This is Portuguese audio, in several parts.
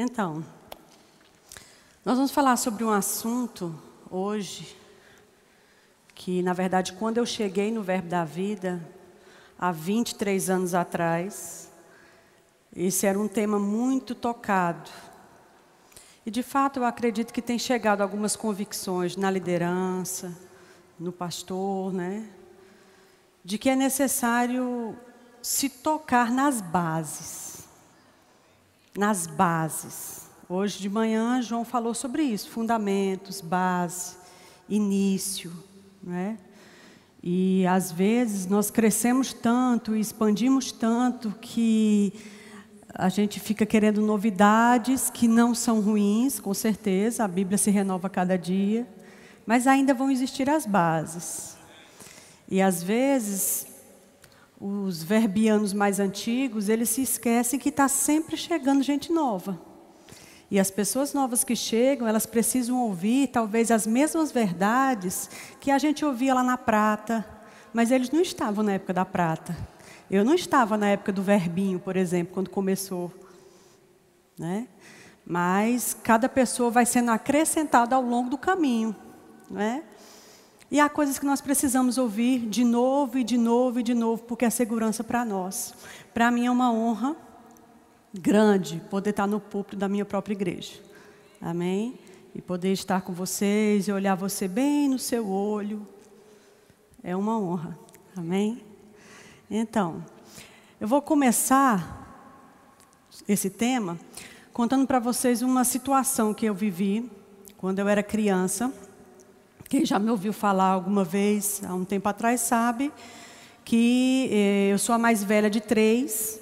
Então, nós vamos falar sobre um assunto hoje que, na verdade, quando eu cheguei no Verbo da Vida, há 23 anos atrás, esse era um tema muito tocado. E, de fato, eu acredito que tem chegado algumas convicções na liderança, no pastor, né? De que é necessário se tocar nas bases. Nas bases. Hoje de manhã, João falou sobre isso: fundamentos, base, início. Né? E às vezes nós crescemos tanto e expandimos tanto que a gente fica querendo novidades que não são ruins, com certeza, a Bíblia se renova cada dia, mas ainda vão existir as bases. E às vezes os verbianos mais antigos, eles se esquecem que está sempre chegando gente nova. E as pessoas novas que chegam, elas precisam ouvir talvez as mesmas verdades que a gente ouvia lá na prata, mas eles não estavam na época da prata. Eu não estava na época do verbinho, por exemplo, quando começou. Né? Mas cada pessoa vai sendo acrescentada ao longo do caminho. Né? E há coisas que nós precisamos ouvir de novo e de novo e de novo, porque é segurança para nós. Para mim é uma honra grande poder estar no púlpito da minha própria igreja. Amém? E poder estar com vocês e olhar você bem no seu olho. É uma honra. Amém? Então, eu vou começar esse tema contando para vocês uma situação que eu vivi quando eu era criança. Quem já me ouviu falar alguma vez, há um tempo atrás, sabe que eh, eu sou a mais velha de três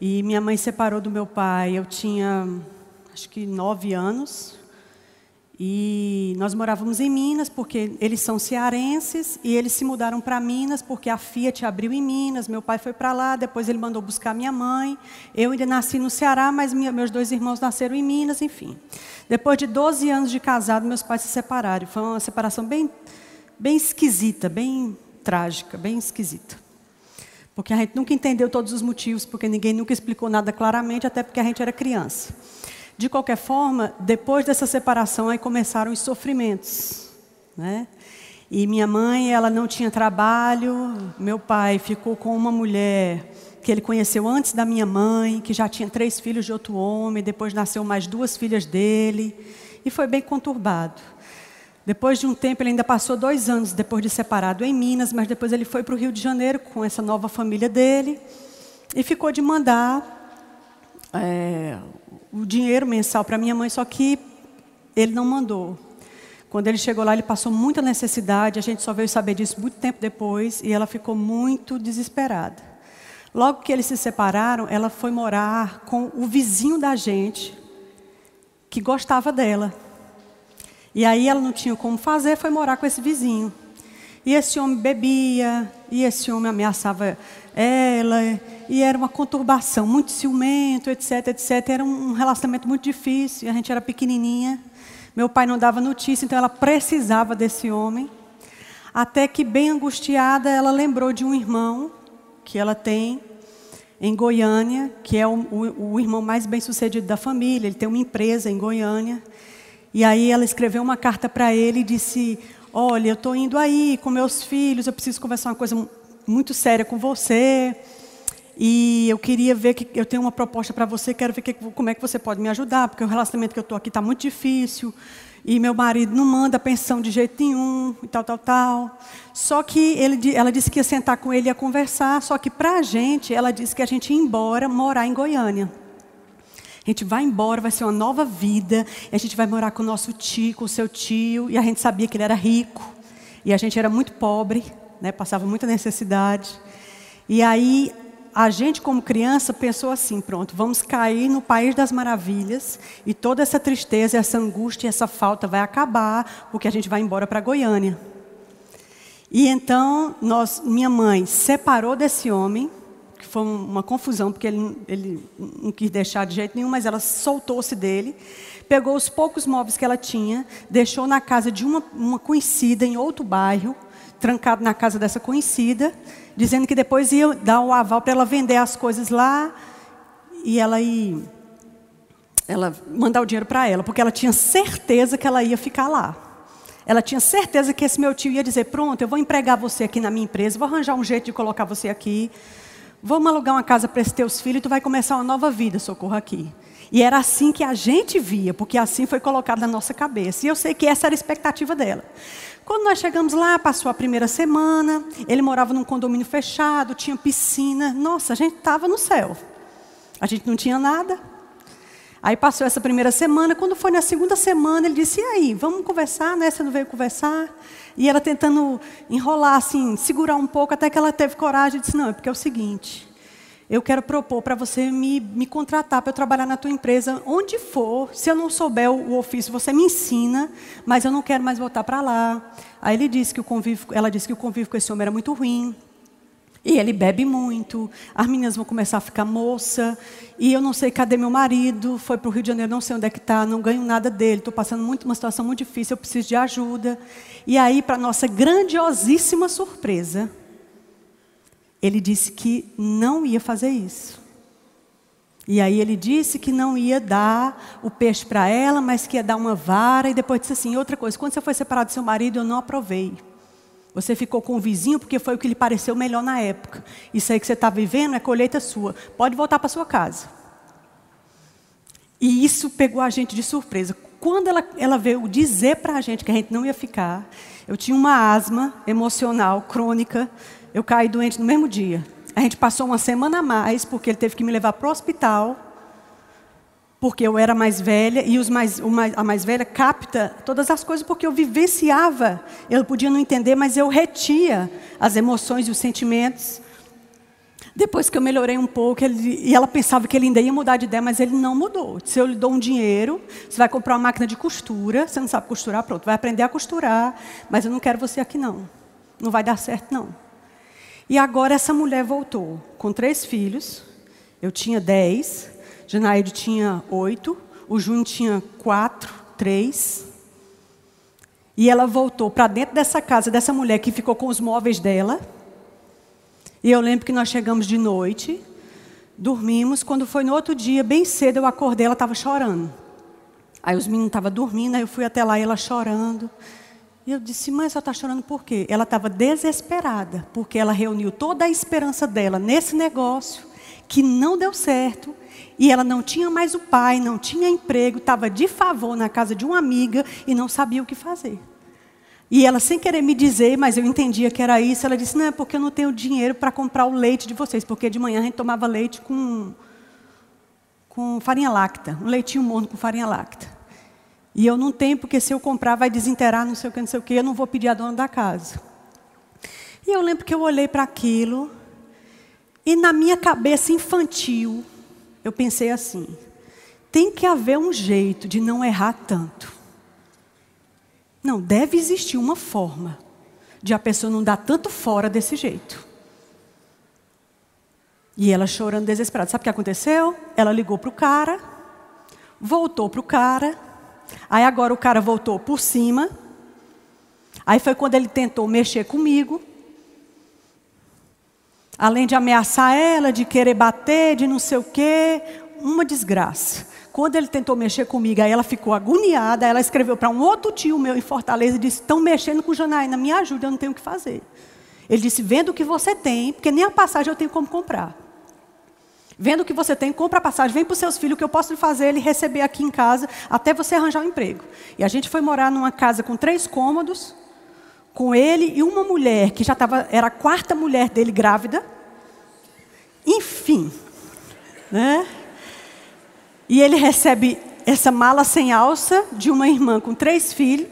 e minha mãe separou do meu pai. Eu tinha, acho que nove anos. E nós morávamos em Minas, porque eles são cearenses, e eles se mudaram para Minas, porque a Fiat abriu em Minas. Meu pai foi para lá, depois ele mandou buscar minha mãe. Eu ainda nasci no Ceará, mas minha, meus dois irmãos nasceram em Minas, enfim. Depois de 12 anos de casado, meus pais se separaram. Foi uma separação bem, bem esquisita, bem trágica, bem esquisita. Porque a gente nunca entendeu todos os motivos, porque ninguém nunca explicou nada claramente, até porque a gente era criança. De qualquer forma, depois dessa separação, aí começaram os sofrimentos. Né? E minha mãe, ela não tinha trabalho, meu pai ficou com uma mulher que ele conheceu antes da minha mãe, que já tinha três filhos de outro homem, depois nasceu mais duas filhas dele, e foi bem conturbado. Depois de um tempo, ele ainda passou dois anos depois de separado em Minas, mas depois ele foi para o Rio de Janeiro com essa nova família dele e ficou de mandar é, o dinheiro mensal para minha mãe, só que ele não mandou. Quando ele chegou lá, ele passou muita necessidade, a gente só veio saber disso muito tempo depois, e ela ficou muito desesperada. Logo que eles se separaram, ela foi morar com o vizinho da gente, que gostava dela. E aí ela não tinha como fazer, foi morar com esse vizinho. E esse homem bebia, e esse homem ameaçava ela, e era uma conturbação, muito ciumento, etc, etc. Era um relacionamento muito difícil, a gente era pequenininha. Meu pai não dava notícia, então ela precisava desse homem. Até que, bem angustiada, ela lembrou de um irmão que ela tem em Goiânia, que é o, o, o irmão mais bem sucedido da família. Ele tem uma empresa em Goiânia. E aí ela escreveu uma carta para ele e disse: Olha, eu estou indo aí com meus filhos, eu preciso conversar uma coisa muito séria com você. E eu queria ver que eu tenho uma proposta para você, quero ver que, como é que você pode me ajudar, porque o relacionamento que eu estou aqui está muito difícil. E meu marido não manda pensão de jeito nenhum, e tal, tal, tal. Só que ele, ela disse que ia sentar com ele e ia conversar, só que para a gente, ela disse que a gente ia embora, morar em Goiânia. A gente vai embora, vai ser uma nova vida, a gente vai morar com o nosso tio, com o seu tio, e a gente sabia que ele era rico, e a gente era muito pobre, né, passava muita necessidade. E aí a gente, como criança, pensou assim: pronto, vamos cair no país das maravilhas e toda essa tristeza, essa angústia, essa falta vai acabar, porque a gente vai embora para Goiânia. E então, nós, minha mãe separou desse homem, que foi uma confusão, porque ele, ele não quis deixar de jeito nenhum, mas ela soltou-se dele, pegou os poucos móveis que ela tinha, deixou na casa de uma, uma conhecida em outro bairro, trancado na casa dessa conhecida, dizendo que depois ia dar o aval para ela vender as coisas lá e ela ir ela mandar o dinheiro para ela, porque ela tinha certeza que ela ia ficar lá. Ela tinha certeza que esse meu tio ia dizer: Pronto, eu vou empregar você aqui na minha empresa, vou arranjar um jeito de colocar você aqui. Vamos alugar uma casa para esses teus filhos e tu vai começar uma nova vida, socorro aqui. E era assim que a gente via, porque assim foi colocado na nossa cabeça. E eu sei que essa era a expectativa dela. Quando nós chegamos lá, passou a primeira semana, ele morava num condomínio fechado, tinha piscina. Nossa, a gente estava no céu. A gente não tinha nada. Aí passou essa primeira semana, quando foi na segunda semana, ele disse: E aí, vamos conversar, né? Você não veio conversar? E ela tentando enrolar, assim, segurar um pouco, até que ela teve coragem e disse: Não, é porque é o seguinte. Eu quero propor para você me, me contratar para eu trabalhar na tua empresa, onde for. Se eu não souber o, ofício, você me ensina, mas eu não quero mais voltar para lá. Aí ele disse que o convívio, ela disse que o convívio com esse homem era muito ruim. E ele bebe muito, as meninas vão começar a ficar moça, e eu não sei cadê meu marido, foi para o Rio de Janeiro, não sei onde é que está, não ganho nada dele, estou passando muito, uma situação muito difícil, eu preciso de ajuda. E aí, para nossa grandiosíssima surpresa, ele disse que não ia fazer isso. E aí ele disse que não ia dar o peixe para ela, mas que ia dar uma vara, e depois disse assim, outra coisa, quando você foi separado do seu marido, eu não aprovei. Você ficou com o vizinho porque foi o que lhe pareceu melhor na época. Isso aí que você está vivendo é colheita sua. Pode voltar para sua casa. E isso pegou a gente de surpresa. Quando ela, ela veio dizer para a gente que a gente não ia ficar, eu tinha uma asma emocional crônica. Eu caí doente no mesmo dia. A gente passou uma semana a mais, porque ele teve que me levar para o hospital porque eu era mais velha e mais, mais, a mais velha capta todas as coisas porque eu vivenciava. Ele podia não entender, mas eu retia as emoções e os sentimentos. Depois que eu melhorei um pouco, ele, e ela pensava que ele ainda ia mudar de ideia, mas ele não mudou. Se eu lhe dou um dinheiro, você vai comprar uma máquina de costura, você não sabe costurar, pronto, vai aprender a costurar, mas eu não quero você aqui não. Não vai dar certo não. E agora essa mulher voltou com três filhos, eu tinha dez, Janaíde tinha oito, o Júnior tinha quatro, três. E ela voltou para dentro dessa casa, dessa mulher que ficou com os móveis dela. E eu lembro que nós chegamos de noite, dormimos. Quando foi no outro dia, bem cedo, eu acordei, ela estava chorando. Aí os meninos estavam dormindo, aí eu fui até lá e ela chorando. E eu disse, mãe, você está chorando por quê? Ela estava desesperada, porque ela reuniu toda a esperança dela nesse negócio, que não deu certo, e ela não tinha mais o pai, não tinha emprego, estava de favor na casa de uma amiga e não sabia o que fazer. E ela, sem querer me dizer, mas eu entendia que era isso, ela disse: Não, é porque eu não tenho dinheiro para comprar o leite de vocês, porque de manhã a gente tomava leite com, com farinha láctea, um leitinho morno com farinha láctea. E eu não tenho, porque se eu comprar vai desinterar, não sei o que, não sei o que, eu não vou pedir a dona da casa. E eu lembro que eu olhei para aquilo, e na minha cabeça infantil, eu pensei assim: tem que haver um jeito de não errar tanto. Não, deve existir uma forma de a pessoa não dar tanto fora desse jeito. E ela chorando desesperada. Sabe o que aconteceu? Ela ligou para o cara, voltou para o cara, aí agora o cara voltou por cima. Aí foi quando ele tentou mexer comigo. Além de ameaçar ela, de querer bater, de não sei o quê, uma desgraça. Quando ele tentou mexer comigo, aí ela ficou agoniada, ela escreveu para um outro tio meu em Fortaleza e disse: Estão mexendo com Janaína, me ajuda, eu não tenho o que fazer. Ele disse: Vendo o que você tem, porque nem a passagem eu tenho como comprar. Vendo o que você tem, compra a passagem, vem para os seus filhos, que eu posso lhe fazer ele receber aqui em casa, até você arranjar um emprego. E a gente foi morar numa casa com três cômodos, com ele e uma mulher que já estava, era a quarta mulher dele grávida. Enfim, né? E ele recebe essa mala sem alça de uma irmã com três filhos.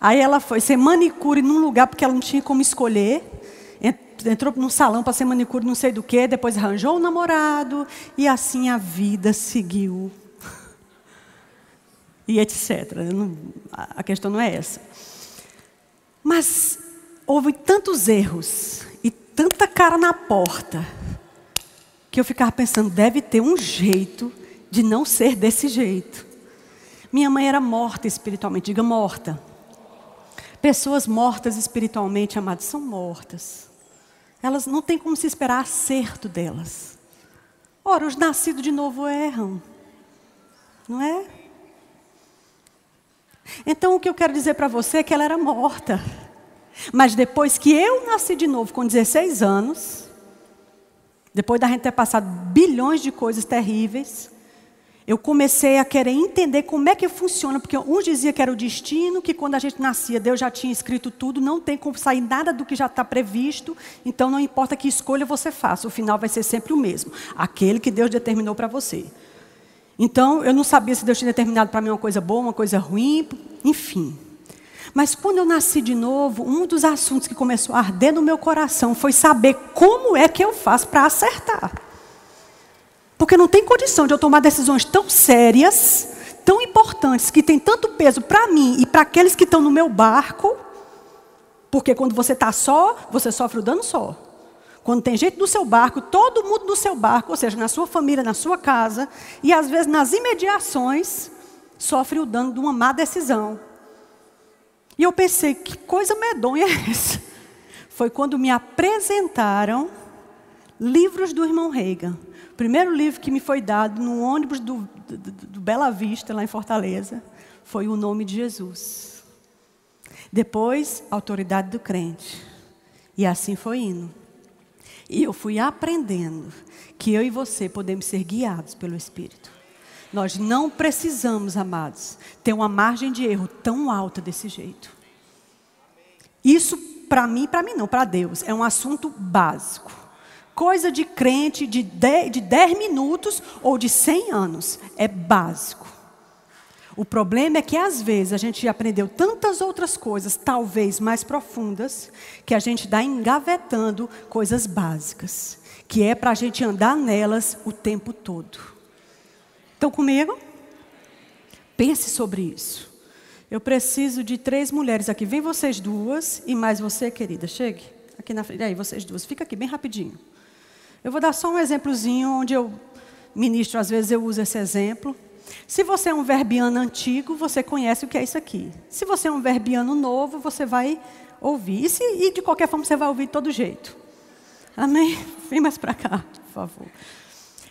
Aí ela foi ser manicure num lugar porque ela não tinha como escolher. Entrou num salão para ser manicure, não sei do que, depois arranjou um namorado e assim a vida seguiu. E etc. A questão não é essa. Mas houve tantos erros e tanta cara na porta que eu ficava pensando, deve ter um jeito de não ser desse jeito. Minha mãe era morta espiritualmente, diga morta. Pessoas mortas espiritualmente, amadas, são mortas. Elas não têm como se esperar acerto delas. Ora, os nascidos de novo erram. Não é? Então o que eu quero dizer para você é que ela era morta. Mas depois que eu nasci de novo com 16 anos, depois da gente ter passado bilhões de coisas terríveis, eu comecei a querer entender como é que funciona, porque uns diziam que era o destino, que quando a gente nascia, Deus já tinha escrito tudo, não tem como sair nada do que já está previsto, então não importa que escolha você faça, o final vai ser sempre o mesmo, aquele que Deus determinou para você. Então, eu não sabia se Deus tinha determinado para mim uma coisa boa, uma coisa ruim, enfim. Mas quando eu nasci de novo, um dos assuntos que começou a arder no meu coração foi saber como é que eu faço para acertar. Porque não tem condição de eu tomar decisões tão sérias, tão importantes, que têm tanto peso para mim e para aqueles que estão no meu barco. Porque quando você está só, você sofre o dano só. Quando tem gente no seu barco, todo mundo no seu barco, ou seja, na sua família, na sua casa, e às vezes nas imediações, sofre o dano de uma má decisão. E eu pensei, que coisa medonha é essa? Foi quando me apresentaram livros do irmão Reagan primeiro livro que me foi dado no ônibus do, do, do Bela Vista, lá em Fortaleza, foi O Nome de Jesus. Depois, Autoridade do Crente. E assim foi indo. E eu fui aprendendo que eu e você podemos ser guiados pelo Espírito. Nós não precisamos, amados, ter uma margem de erro tão alta desse jeito. Isso, para mim, para mim não, para Deus, é um assunto básico coisa de crente de 10, de 10 minutos ou de 100 anos. É básico. O problema é que às vezes a gente aprendeu tantas outras coisas, talvez mais profundas, que a gente dá engavetando coisas básicas, que é para a gente andar nelas o tempo todo. Estão comigo? Pense sobre isso. Eu preciso de três mulheres aqui. Vem vocês duas e mais você, querida. Chegue aqui na frente. Aí, vocês duas. Fica aqui bem rapidinho. Eu vou dar só um exemplozinho onde eu ministro, às vezes eu uso esse exemplo. Se você é um verbiano antigo, você conhece o que é isso aqui. Se você é um verbiano novo, você vai ouvir. E, e de qualquer forma você vai ouvir de todo jeito. Amém? Vem mais para cá, por favor.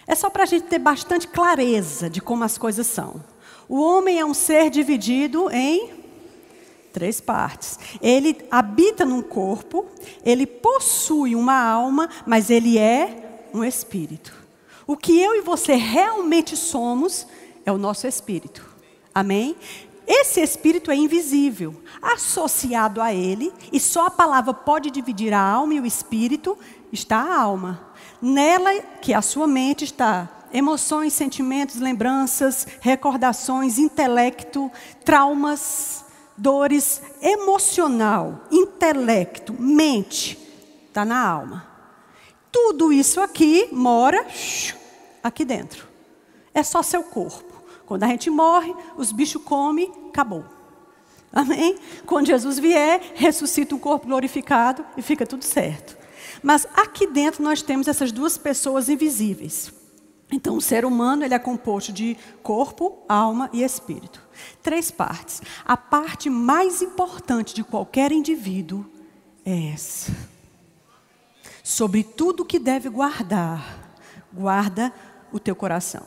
É só para a gente ter bastante clareza de como as coisas são. O homem é um ser dividido em três partes. Ele habita num corpo, ele possui uma alma, mas ele é um espírito. O que eu e você realmente somos é o nosso espírito. Amém? Esse espírito é invisível. Associado a ele, e só a palavra pode dividir a alma e o espírito, está a alma. Nela, que a sua mente, está emoções, sentimentos, lembranças, recordações, intelecto, traumas, dores emocional, intelecto, mente, está na alma. Tudo isso aqui mora aqui dentro. É só seu corpo. Quando a gente morre, os bichos comem, acabou. Amém? Quando Jesus vier, ressuscita um corpo glorificado e fica tudo certo. Mas aqui dentro nós temos essas duas pessoas invisíveis. Então, o ser humano ele é composto de corpo, alma e espírito. Três partes. A parte mais importante de qualquer indivíduo é essa. Sobre tudo que deve guardar, guarda o teu coração.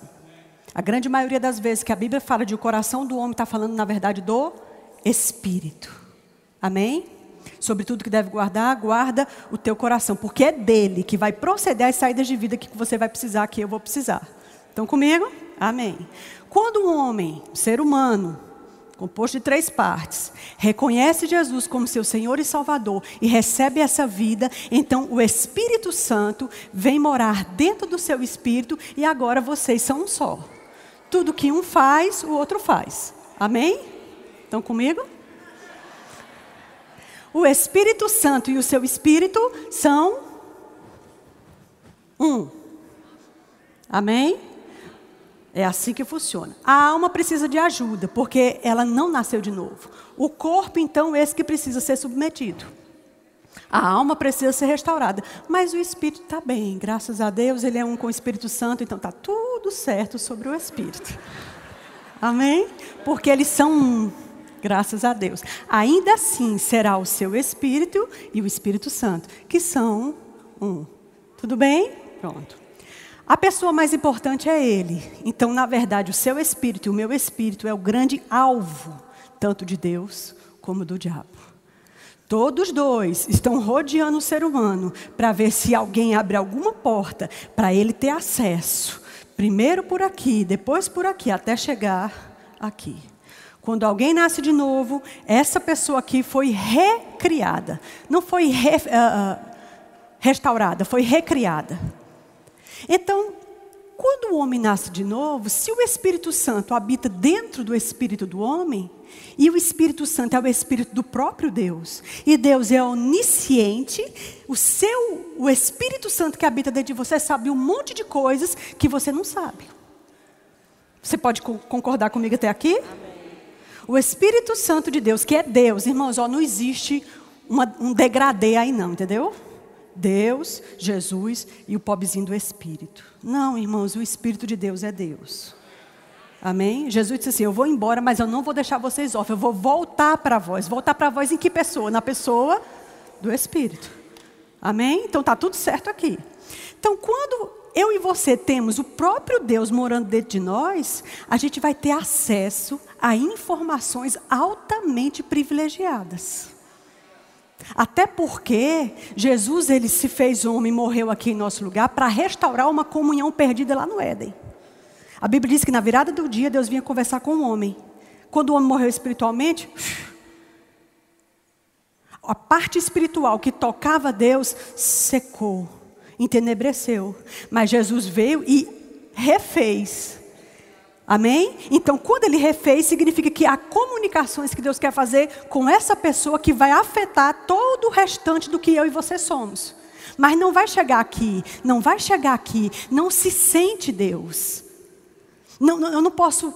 A grande maioria das vezes que a Bíblia fala de o coração do homem, está falando, na verdade, do espírito. Amém? Sobre tudo que deve guardar, guarda o teu coração, porque é dele que vai proceder às saídas de vida que você vai precisar, que eu vou precisar. Estão comigo? Amém. Quando um homem, ser humano, composto de três partes, reconhece Jesus como seu Senhor e Salvador e recebe essa vida, então o Espírito Santo vem morar dentro do seu espírito e agora vocês são um só. Tudo que um faz, o outro faz. Amém? Estão comigo? O Espírito Santo e o seu espírito são um. Amém? É assim que funciona. A alma precisa de ajuda, porque ela não nasceu de novo. O corpo, então, é esse que precisa ser submetido. A alma precisa ser restaurada. Mas o espírito está bem, graças a Deus, ele é um com o Espírito Santo, então está tudo certo sobre o espírito. Amém? Porque eles são um. Graças a Deus. Ainda assim será o seu Espírito e o Espírito Santo, que são um. Tudo bem? Pronto. A pessoa mais importante é ele. Então, na verdade, o seu espírito e o meu espírito é o grande alvo, tanto de Deus como do diabo. Todos dois estão rodeando o ser humano para ver se alguém abre alguma porta para ele ter acesso. Primeiro por aqui, depois por aqui, até chegar aqui. Quando alguém nasce de novo, essa pessoa aqui foi recriada. Não foi re, uh, restaurada, foi recriada. Então, quando o homem nasce de novo, se o Espírito Santo habita dentro do espírito do homem, e o Espírito Santo é o espírito do próprio Deus, e Deus é onisciente, o seu o Espírito Santo que habita dentro de você sabe um monte de coisas que você não sabe. Você pode concordar comigo até aqui? Amém. O Espírito Santo de Deus, que é Deus, irmãos, ó, não existe uma, um degradê aí não, entendeu? Deus, Jesus e o pobrezinho do Espírito. Não, irmãos, o Espírito de Deus é Deus. Amém? Jesus disse assim: Eu vou embora, mas eu não vou deixar vocês órfãos. Eu vou voltar para vós. Voltar para vós em que pessoa? Na pessoa do Espírito. Amém? Então está tudo certo aqui. Então, quando eu e você temos o próprio Deus morando dentro de nós, a gente vai ter acesso a informações altamente privilegiadas. Até porque Jesus ele se fez homem e morreu aqui em nosso lugar para restaurar uma comunhão perdida lá no Éden. A Bíblia diz que na virada do dia Deus vinha conversar com o homem. Quando o homem morreu espiritualmente, a parte espiritual que tocava Deus secou, entenebreceu. Mas Jesus veio e refez Amém? Então, quando ele refez, significa que há comunicações que Deus quer fazer com essa pessoa que vai afetar todo o restante do que eu e você somos. Mas não vai chegar aqui, não vai chegar aqui, não se sente Deus. Não, não, eu não posso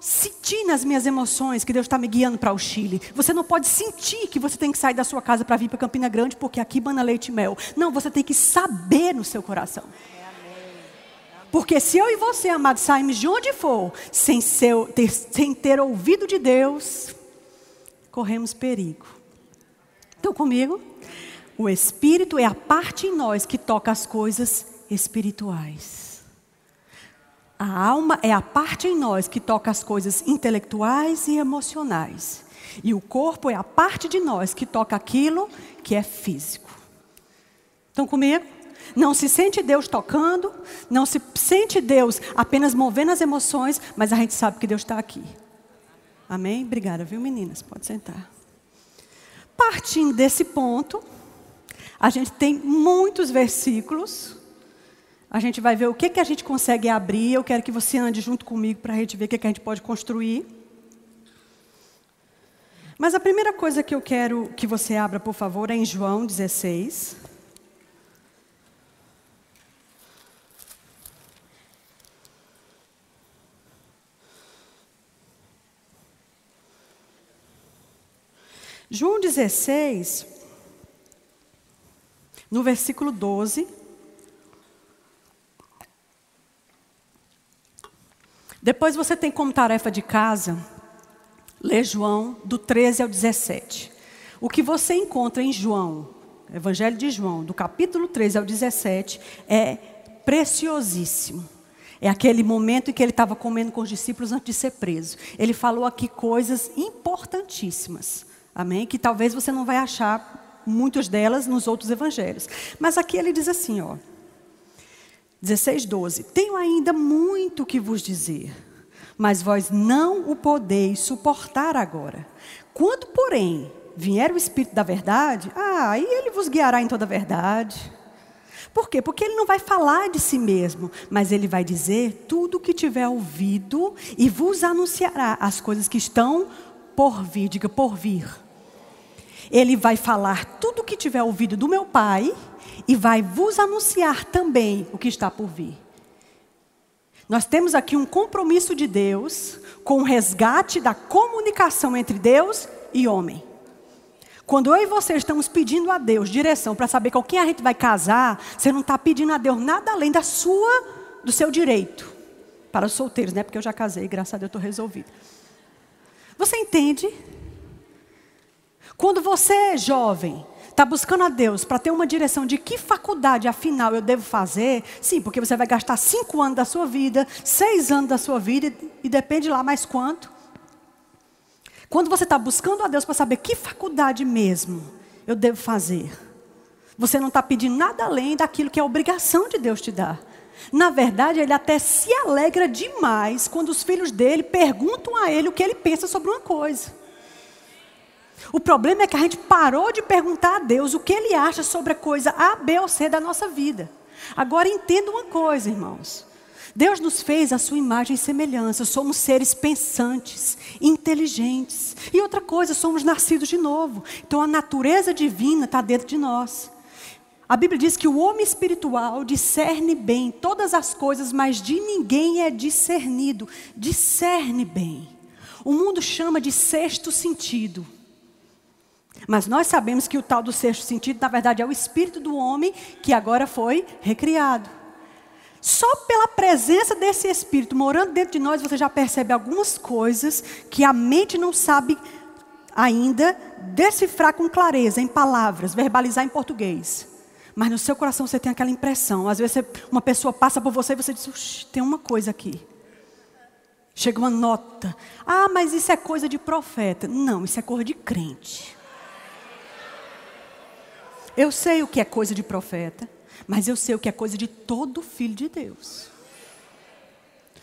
sentir nas minhas emoções que Deus está me guiando para o Chile. Você não pode sentir que você tem que sair da sua casa para vir para Campina Grande porque aqui bana leite e mel. Não, você tem que saber no seu coração. Porque se eu e você, amados, saímos de onde for, sem, ser, ter, sem ter ouvido de Deus, corremos perigo. Estão comigo? O Espírito é a parte em nós que toca as coisas espirituais. A alma é a parte em nós que toca as coisas intelectuais e emocionais. E o corpo é a parte de nós que toca aquilo que é físico. Estão comigo? Não se sente Deus tocando, não se sente Deus apenas movendo as emoções, mas a gente sabe que Deus está aqui. Amém? Obrigada, viu, meninas? Pode sentar. Partindo desse ponto, a gente tem muitos versículos. A gente vai ver o que, que a gente consegue abrir. Eu quero que você ande junto comigo para a gente ver o que, que a gente pode construir. Mas a primeira coisa que eu quero que você abra, por favor, é em João 16. João 16, no versículo 12. Depois você tem como tarefa de casa ler João do 13 ao 17. O que você encontra em João, Evangelho de João, do capítulo 13 ao 17, é preciosíssimo. É aquele momento em que ele estava comendo com os discípulos antes de ser preso. Ele falou aqui coisas importantíssimas. Amém? Que talvez você não vai achar muitas delas nos outros evangelhos. Mas aqui ele diz assim, ó. 16, 12. Tenho ainda muito que vos dizer, mas vós não o podeis suportar agora. Quando, porém, vier o Espírito da verdade, ah, aí ele vos guiará em toda a verdade. Por quê? Porque ele não vai falar de si mesmo, mas ele vai dizer tudo o que tiver ouvido e vos anunciará as coisas que estão por vir, diga por vir. Ele vai falar tudo o que tiver ouvido do meu Pai e vai vos anunciar também o que está por vir. Nós temos aqui um compromisso de Deus com o resgate da comunicação entre Deus e homem. Quando eu e você estamos pedindo a Deus direção para saber com quem a gente vai casar, você não está pedindo a Deus nada além da sua, do seu direito. Para os solteiros, né? Porque eu já casei, graças a Deus estou resolvido. Você entende? Quando você é jovem, está buscando a Deus para ter uma direção de que faculdade, afinal, eu devo fazer? Sim, porque você vai gastar cinco anos da sua vida, seis anos da sua vida, e depende lá mais quanto. Quando você está buscando a Deus para saber que faculdade mesmo eu devo fazer, você não está pedindo nada além daquilo que é obrigação de Deus te dar. Na verdade, ele até se alegra demais quando os filhos dele perguntam a ele o que ele pensa sobre uma coisa. O problema é que a gente parou de perguntar a Deus o que Ele acha sobre a coisa A, B ou C da nossa vida. Agora entenda uma coisa, irmãos. Deus nos fez a sua imagem e semelhança. Somos seres pensantes, inteligentes. E outra coisa, somos nascidos de novo. Então a natureza divina está dentro de nós. A Bíblia diz que o homem espiritual discerne bem todas as coisas, mas de ninguém é discernido. Discerne bem. O mundo chama de sexto sentido. Mas nós sabemos que o tal do sexto sentido, na verdade, é o espírito do homem que agora foi recriado. Só pela presença desse espírito morando dentro de nós, você já percebe algumas coisas que a mente não sabe ainda decifrar com clareza, em palavras, verbalizar em português. Mas no seu coração você tem aquela impressão. Às vezes uma pessoa passa por você e você diz: tem uma coisa aqui. Chega uma nota. Ah, mas isso é coisa de profeta. Não, isso é coisa de crente. Eu sei o que é coisa de profeta, mas eu sei o que é coisa de todo filho de Deus.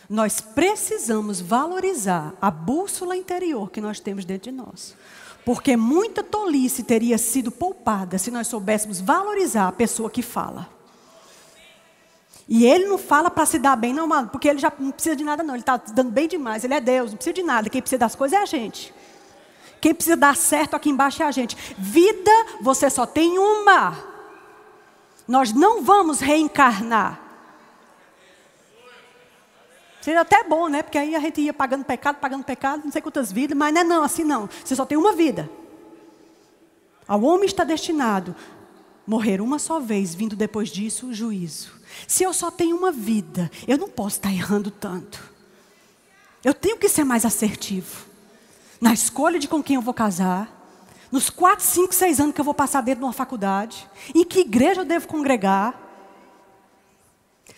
Nós precisamos valorizar a bússola interior que nós temos dentro de nós. Porque muita tolice teria sido poupada se nós soubéssemos valorizar a pessoa que fala. E ele não fala para se dar bem, não, mano, porque ele já não precisa de nada, não. Ele está dando bem demais. Ele é Deus, não precisa de nada. Quem precisa das coisas é a gente. Quem precisa dar certo aqui embaixo é a gente. Vida, você só tem uma. Nós não vamos reencarnar. Seria até bom, né? Porque aí a gente ia pagando pecado, pagando pecado, não sei quantas vidas, mas não é não, assim não. Você só tem uma vida. Ao homem está destinado morrer uma só vez, vindo depois disso o juízo. Se eu só tenho uma vida, eu não posso estar errando tanto. Eu tenho que ser mais assertivo na escolha de com quem eu vou casar, nos quatro, cinco, seis anos que eu vou passar dentro de uma faculdade, em que igreja eu devo congregar,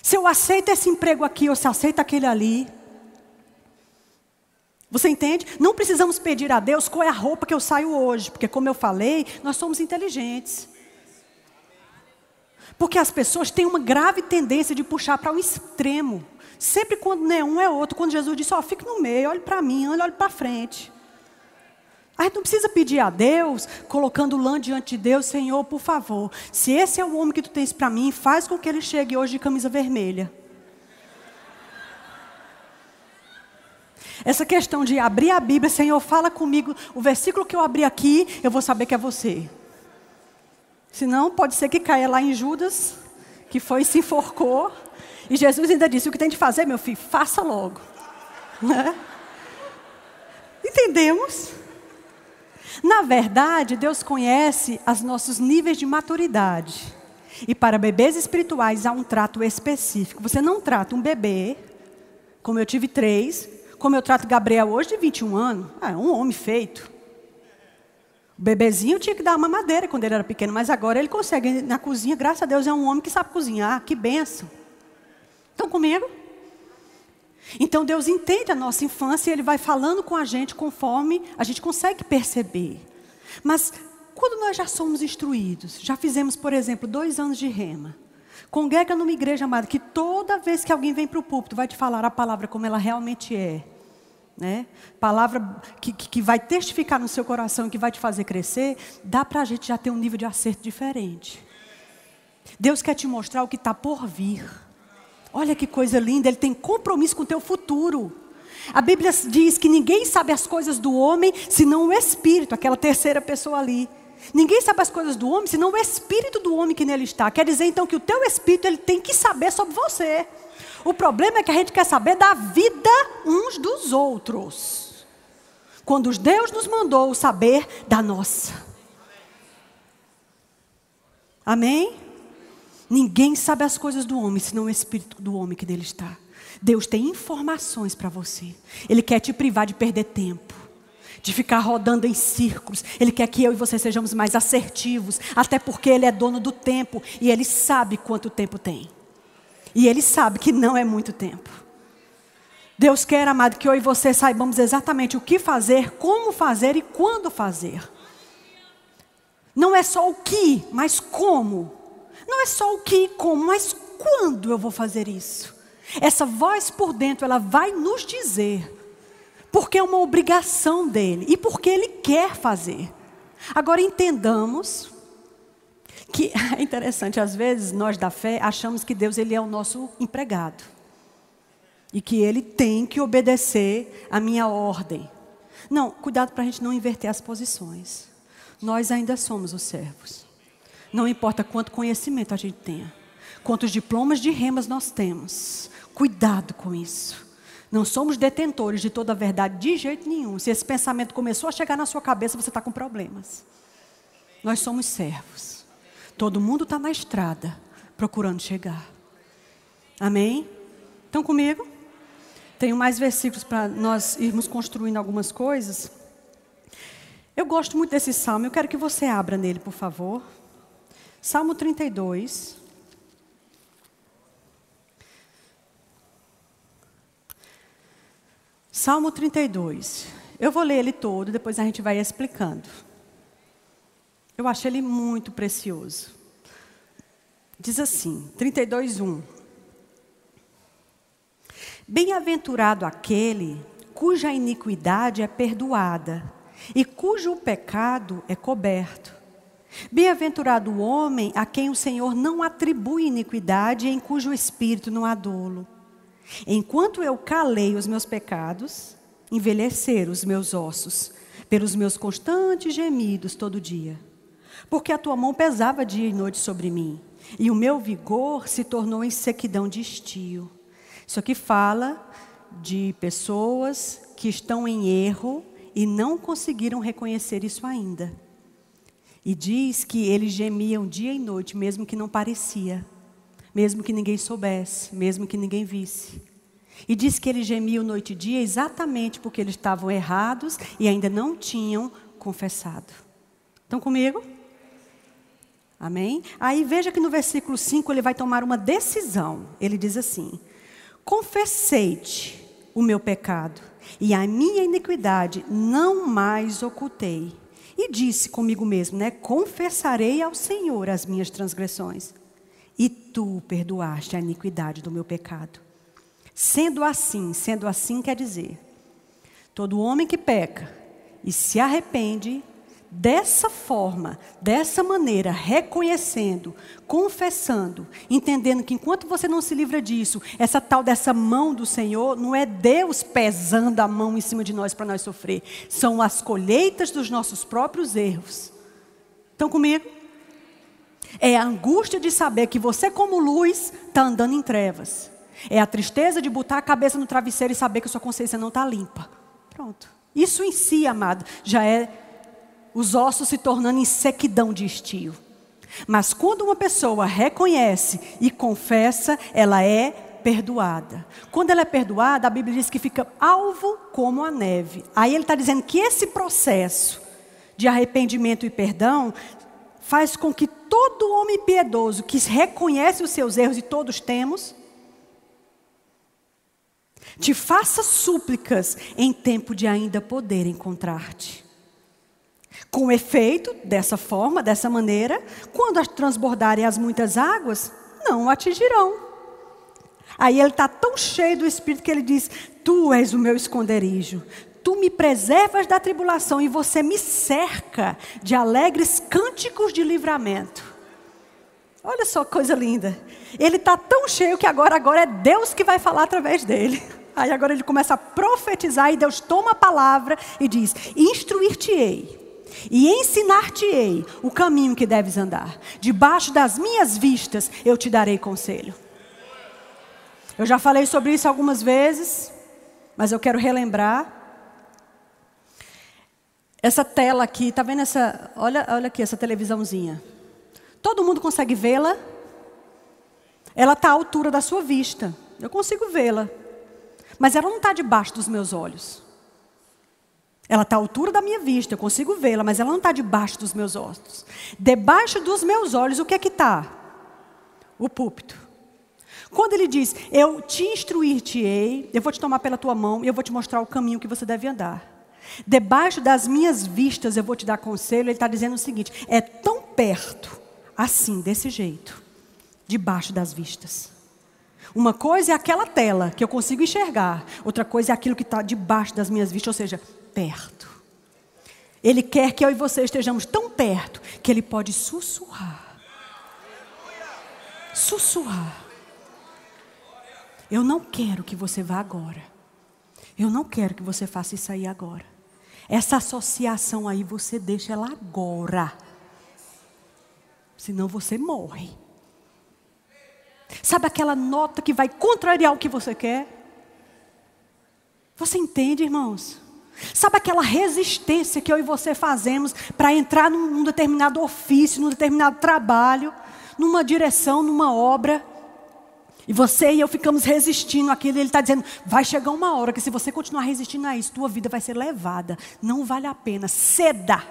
se eu aceito esse emprego aqui ou se aceito aquele ali. Você entende? Não precisamos pedir a Deus qual é a roupa que eu saio hoje, porque, como eu falei, nós somos inteligentes. Porque as pessoas têm uma grave tendência de puxar para o um extremo. Sempre quando não é um é outro. Quando Jesus disse, ó, oh, fique no meio, olhe para mim, olhe para frente. A gente não precisa pedir a Deus, colocando lã diante de Deus, Senhor, por favor, se esse é o homem que tu tens para mim, faz com que ele chegue hoje de camisa vermelha. Essa questão de abrir a Bíblia, Senhor, fala comigo, o versículo que eu abri aqui, eu vou saber que é você. Senão, pode ser que caia lá em Judas, que foi e se enforcou, e Jesus ainda disse: O que tem de fazer, meu filho, faça logo. Né? Entendemos? Na verdade, Deus conhece os nossos níveis de maturidade. E para bebês espirituais há um trato específico. Você não trata um bebê, como eu tive três, como eu trato Gabriel hoje de 21 anos. Ah, é um homem feito. O bebezinho tinha que dar uma madeira quando ele era pequeno, mas agora ele consegue na cozinha, graças a Deus, é um homem que sabe cozinhar. Que benção. Estão comigo? Então Deus entende a nossa infância e Ele vai falando com a gente conforme a gente consegue perceber. Mas quando nós já somos instruídos, já fizemos, por exemplo, dois anos de rema, congrega numa igreja amada que toda vez que alguém vem para o púlpito vai te falar a palavra como ela realmente é. Né? Palavra que, que vai testificar no seu coração e que vai te fazer crescer, dá para a gente já ter um nível de acerto diferente. Deus quer te mostrar o que está por vir. Olha que coisa linda, ele tem compromisso com o teu futuro. A Bíblia diz que ninguém sabe as coisas do homem senão o Espírito, aquela terceira pessoa ali. Ninguém sabe as coisas do homem senão o Espírito do homem que nele está. Quer dizer então que o teu Espírito ele tem que saber sobre você. O problema é que a gente quer saber da vida uns dos outros. Quando Deus nos mandou saber da nossa. Amém? Ninguém sabe as coisas do homem, senão o espírito do homem que nele está. Deus tem informações para você. Ele quer te privar de perder tempo, de ficar rodando em círculos. Ele quer que eu e você sejamos mais assertivos, até porque Ele é dono do tempo e Ele sabe quanto tempo tem. E Ele sabe que não é muito tempo. Deus quer, amado, que eu e você saibamos exatamente o que fazer, como fazer e quando fazer. Não é só o que, mas como. Não é só o que e como, mas quando eu vou fazer isso. Essa voz por dentro, ela vai nos dizer porque é uma obrigação dele e porque ele quer fazer. Agora entendamos que é interessante, às vezes nós da fé achamos que Deus ele é o nosso empregado e que ele tem que obedecer a minha ordem. Não, cuidado para a gente não inverter as posições. Nós ainda somos os servos. Não importa quanto conhecimento a gente tenha, quantos diplomas de remas nós temos. Cuidado com isso. Não somos detentores de toda a verdade de jeito nenhum. Se esse pensamento começou a chegar na sua cabeça, você está com problemas. Nós somos servos. Todo mundo está na estrada procurando chegar. Amém? Estão comigo? Tenho mais versículos para nós irmos construindo algumas coisas. Eu gosto muito desse salmo, eu quero que você abra nele, por favor. Salmo 32. Salmo 32. Eu vou ler ele todo, depois a gente vai explicando. Eu acho ele muito precioso. Diz assim, 32, 1. Bem-aventurado aquele cuja iniquidade é perdoada e cujo pecado é coberto. Bem-aventurado o homem a quem o Senhor não atribui iniquidade e em cujo espírito não há dolo. Enquanto eu calei os meus pecados, envelheceram os meus ossos, pelos meus constantes gemidos todo dia. Porque a tua mão pesava dia e noite sobre mim, e o meu vigor se tornou em sequidão de estio. Isso aqui fala de pessoas que estão em erro e não conseguiram reconhecer isso ainda. E diz que eles gemiam dia e noite, mesmo que não parecia mesmo que ninguém soubesse, mesmo que ninguém visse. E diz que eles gemiam noite e dia exatamente porque eles estavam errados e ainda não tinham confessado. Estão comigo? Amém? Aí veja que no versículo 5 ele vai tomar uma decisão. Ele diz assim: Confessei-te o meu pecado e a minha iniquidade não mais ocultei. E disse comigo mesmo, né? Confessarei ao Senhor as minhas transgressões e tu perdoaste a iniquidade do meu pecado. Sendo assim, sendo assim quer dizer, todo homem que peca e se arrepende, dessa forma, dessa maneira, reconhecendo, confessando, entendendo que enquanto você não se livra disso, essa tal dessa mão do Senhor, não é Deus pesando a mão em cima de nós para nós sofrer, são as colheitas dos nossos próprios erros. Estão comigo? É a angústia de saber que você, como luz, está andando em trevas. É a tristeza de botar a cabeça no travesseiro e saber que a sua consciência não está limpa. Pronto. Isso em si, amado, já é os ossos se tornando em sequidão de estio. Mas quando uma pessoa reconhece e confessa, ela é perdoada. Quando ela é perdoada, a Bíblia diz que fica alvo como a neve. Aí ele está dizendo que esse processo de arrependimento e perdão faz com que todo homem piedoso que reconhece os seus erros, e todos temos, te faça súplicas em tempo de ainda poder encontrar-te. Com efeito, dessa forma, dessa maneira, quando transbordarem as muitas águas, não atingirão. Aí ele está tão cheio do Espírito que ele diz: Tu és o meu esconderijo, tu me preservas da tribulação e você me cerca de alegres cânticos de livramento. Olha só que coisa linda. Ele está tão cheio que agora, agora é Deus que vai falar através dele. Aí agora ele começa a profetizar e Deus toma a palavra e diz: Instruir-te-ei e ensinar-te-ei o caminho que deves andar. Debaixo das minhas vistas eu te darei conselho. Eu já falei sobre isso algumas vezes, mas eu quero relembrar. Essa tela aqui, tá vendo essa? Olha, olha aqui essa televisãozinha. Todo mundo consegue vê-la? Ela está à altura da sua vista. Eu consigo vê-la. Mas ela não está debaixo dos meus olhos. Ela está à altura da minha vista, eu consigo vê-la, mas ela não está debaixo dos meus olhos. Debaixo dos meus olhos, o que é que está? O púlpito. Quando ele diz, eu te instruir-te-ei, eu vou te tomar pela tua mão e eu vou te mostrar o caminho que você deve andar. Debaixo das minhas vistas eu vou te dar conselho, ele está dizendo o seguinte: é tão perto, assim, desse jeito, debaixo das vistas. Uma coisa é aquela tela que eu consigo enxergar, outra coisa é aquilo que está debaixo das minhas vistas, ou seja, perto. Ele quer que eu e você estejamos tão perto que ele pode sussurrar. Sussurrar. Eu não quero que você vá agora. Eu não quero que você faça isso aí agora. Essa associação aí você deixa ela agora. Senão você morre. Sabe aquela nota que vai contrariar o que você quer? Você entende, irmãos? Sabe aquela resistência que eu e você fazemos para entrar num, num determinado ofício, num determinado trabalho, numa direção, numa obra? E você e eu ficamos resistindo àquilo, ele está dizendo: vai chegar uma hora que se você continuar resistindo a isso, tua vida vai ser levada. Não vale a pena. Ceda.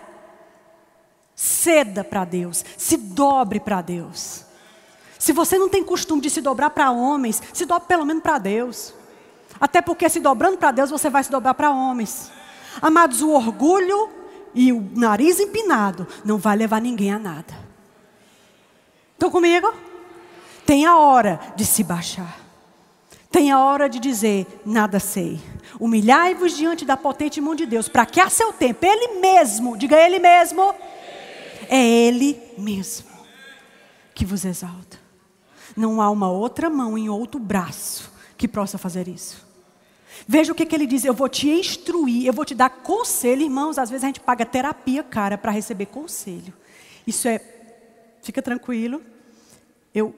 Ceda para Deus. Se dobre para Deus. Se você não tem costume de se dobrar para homens, se dobre pelo menos para Deus. Até porque se dobrando para Deus, você vai se dobrar para homens. Amados, o orgulho e o nariz empinado não vai levar ninguém a nada. Estão comigo? Tem a hora de se baixar. Tem a hora de dizer: nada sei. Humilhai-vos diante da potente mão de Deus, para que a seu tempo, Ele mesmo, diga Ele mesmo, é Ele mesmo que vos exalta. Não há uma outra mão em outro braço que possa fazer isso. Veja o que, que ele diz: eu vou te instruir, eu vou te dar conselho, irmãos. Às vezes a gente paga terapia cara para receber conselho. Isso é, fica tranquilo. Eu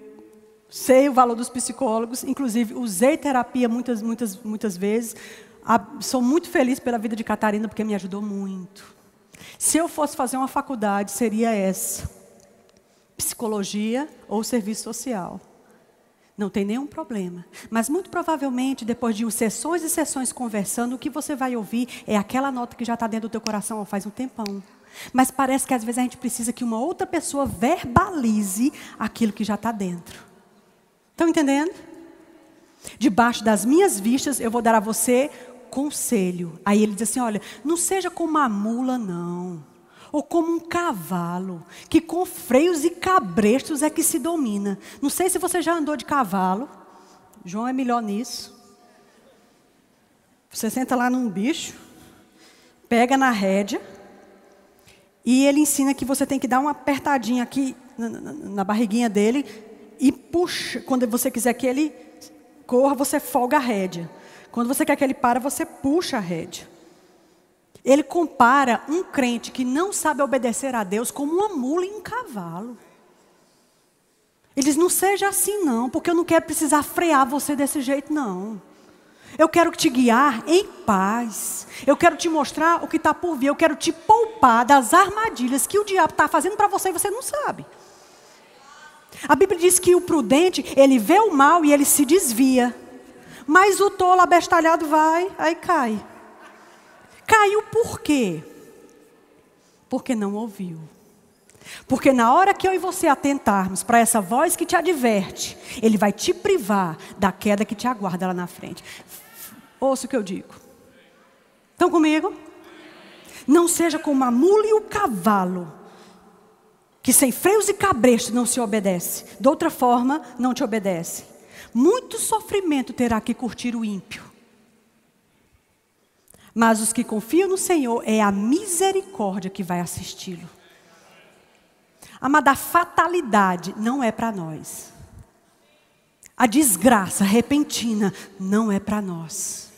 sei o valor dos psicólogos, inclusive usei terapia muitas, muitas, muitas vezes. sou muito feliz pela vida de Catarina porque me ajudou muito. Se eu fosse fazer uma faculdade, seria essa: psicologia ou serviço social. Não tem nenhum problema. Mas muito provavelmente, depois de sessões e sessões conversando, o que você vai ouvir é aquela nota que já está dentro do teu coração faz um tempão. Mas parece que às vezes a gente precisa que uma outra pessoa verbalize aquilo que já está dentro. Estão entendendo? Debaixo das minhas vistas, eu vou dar a você conselho. Aí ele diz assim: olha, não seja como uma mula, não ou como um cavalo, que com freios e cabrestos é que se domina. Não sei se você já andou de cavalo, João é melhor nisso. Você senta lá num bicho, pega na rédea, e ele ensina que você tem que dar uma apertadinha aqui na, na, na barriguinha dele e puxa. Quando você quiser que ele corra, você folga a rédea. Quando você quer que ele pare, você puxa a rédea. Ele compara um crente que não sabe obedecer a Deus como uma mula em um cavalo. Ele diz: não seja assim, não, porque eu não quero precisar frear você desse jeito, não. Eu quero te guiar em paz. Eu quero te mostrar o que está por vir. Eu quero te poupar das armadilhas que o diabo está fazendo para você e você não sabe. A Bíblia diz que o prudente, ele vê o mal e ele se desvia. Mas o tolo abestalhado vai, aí cai. Caiu por quê? Porque não ouviu. Porque na hora que eu e você atentarmos para essa voz que te adverte, ele vai te privar da queda que te aguarda lá na frente. Ouça o que eu digo. Estão comigo? Não seja como a mula e o cavalo, que sem freios e cabrestos não se obedece. De outra forma, não te obedece. Muito sofrimento terá que curtir o ímpio. Mas os que confiam no Senhor, é a misericórdia que vai assisti-lo. Amada, a fatalidade não é para nós. A desgraça repentina não é para nós.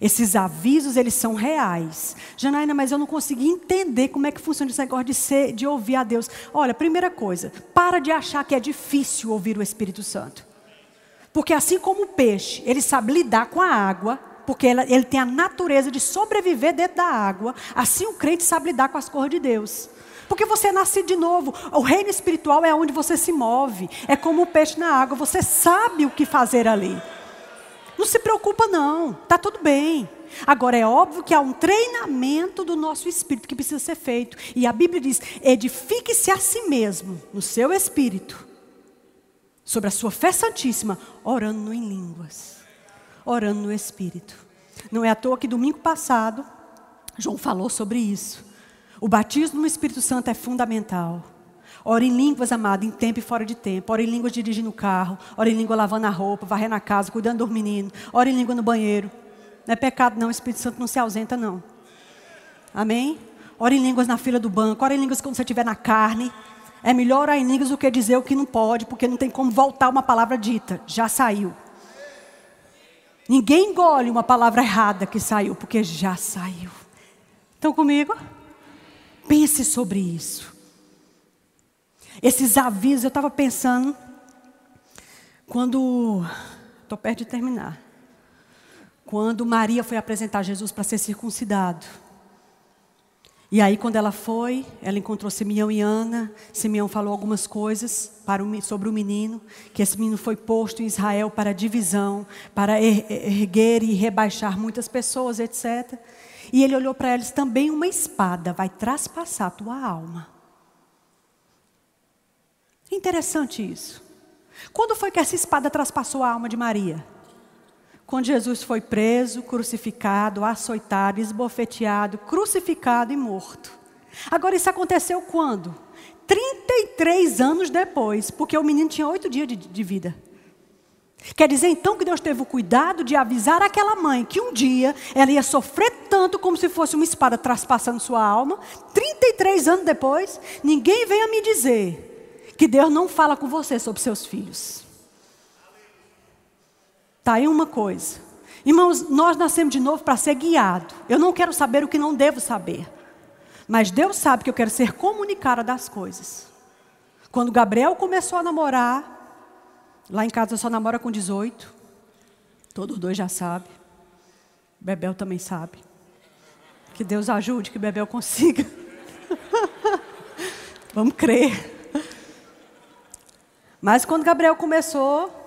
Esses avisos, eles são reais. Janaína, mas eu não consegui entender como é que funciona esse negócio de, ser, de ouvir a Deus. Olha, primeira coisa, para de achar que é difícil ouvir o Espírito Santo. Porque assim como o peixe, ele sabe lidar com a água, porque ela, ele tem a natureza de sobreviver dentro da água. Assim o crente sabe lidar com as cores de Deus. Porque você nascido de novo. O reino espiritual é onde você se move. É como o peixe na água. Você sabe o que fazer ali. Não se preocupa não, tá tudo bem. Agora é óbvio que há um treinamento do nosso espírito que precisa ser feito. E a Bíblia diz: edifique-se a si mesmo, no seu espírito, sobre a sua fé santíssima, orando em línguas, orando no espírito. Não é à toa que domingo passado, João falou sobre isso. O batismo no Espírito Santo é fundamental. Ora em línguas, amado, em tempo e fora de tempo. Ora em línguas dirigindo o carro. Ora em língua lavando a roupa, varrendo a casa, cuidando dos meninos. Ora em língua no banheiro. Não é pecado, não. O Espírito Santo não se ausenta, não. Amém? Ora em línguas na fila do banco. Ora em línguas quando você estiver na carne. É melhor orar em línguas do que dizer o que não pode, porque não tem como voltar uma palavra dita. Já saiu. Ninguém engole uma palavra errada que saiu, porque já saiu. Estão comigo? Pense sobre isso. Esses avisos, eu estava pensando, quando. Estou perto de terminar. Quando Maria foi apresentar Jesus para ser circuncidado. E aí, quando ela foi, ela encontrou Simeão e Ana. Simeão falou algumas coisas o, sobre o menino, que esse menino foi posto em Israel para divisão, para er, erguer e rebaixar muitas pessoas, etc. E ele olhou para eles também uma espada vai traspassar a tua alma. Interessante isso. Quando foi que essa espada traspassou a alma de Maria? Quando Jesus foi preso, crucificado, açoitado, esbofeteado, crucificado e morto. Agora, isso aconteceu quando? 33 anos depois, porque o menino tinha oito dias de, de vida. Quer dizer então que Deus teve o cuidado de avisar aquela mãe que um dia ela ia sofrer tanto como se fosse uma espada traspassando sua alma. 33 anos depois, ninguém venha me dizer que Deus não fala com você sobre seus filhos. Tá aí uma coisa. Irmãos, nós nascemos de novo para ser guiado. Eu não quero saber o que não devo saber. Mas Deus sabe que eu quero ser comunicada das coisas. Quando Gabriel começou a namorar, lá em casa só namora com 18. Todos dois já sabem. Bebel também sabe. Que Deus ajude, que Bebel consiga. Vamos crer. Mas quando Gabriel começou,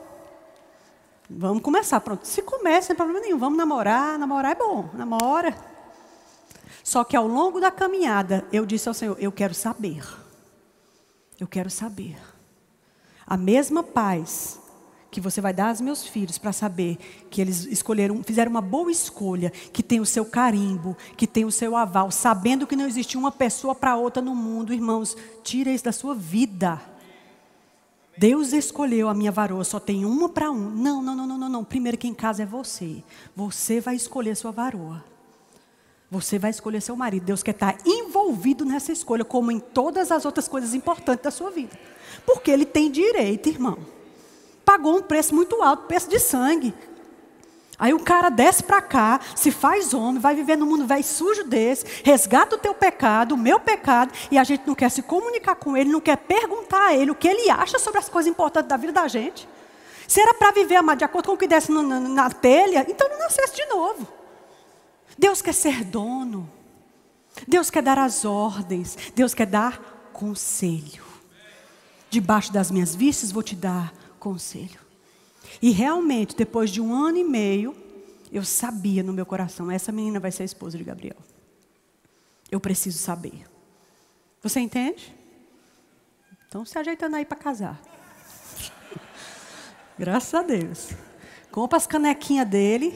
Vamos começar, pronto. Se começa, sem problema nenhum. Vamos namorar, namorar é bom, namora. Só que ao longo da caminhada, eu disse ao Senhor: Eu quero saber. Eu quero saber. A mesma paz que você vai dar aos meus filhos para saber que eles escolheram, fizeram uma boa escolha, que tem o seu carimbo, que tem o seu aval, sabendo que não existe uma pessoa para outra no mundo, irmãos, tira isso da sua vida. Deus escolheu a minha varoa, só tem uma para um. Não, não, não, não, não, não. Primeiro quem casa é você. Você vai escolher sua varoa. Você vai escolher seu marido. Deus quer estar envolvido nessa escolha, como em todas as outras coisas importantes da sua vida. Porque ele tem direito, irmão. Pagou um preço muito alto, preço de sangue. Aí o cara desce para cá, se faz homem, vai viver no mundo velho sujo desse, resgata o teu pecado, o meu pecado, e a gente não quer se comunicar com ele, não quer perguntar a ele o que ele acha sobre as coisas importantes da vida da gente. Se era para viver, amado, de acordo com o que desce no, na, na telha, então não nascesse de novo. Deus quer ser dono. Deus quer dar as ordens. Deus quer dar conselho. Debaixo das minhas vistas vou te dar conselho. E realmente, depois de um ano e meio, eu sabia no meu coração: essa menina vai ser a esposa de Gabriel. Eu preciso saber. Você entende? Então se ajeitando aí para casar. Graças a Deus. Compra as canequinhas dele,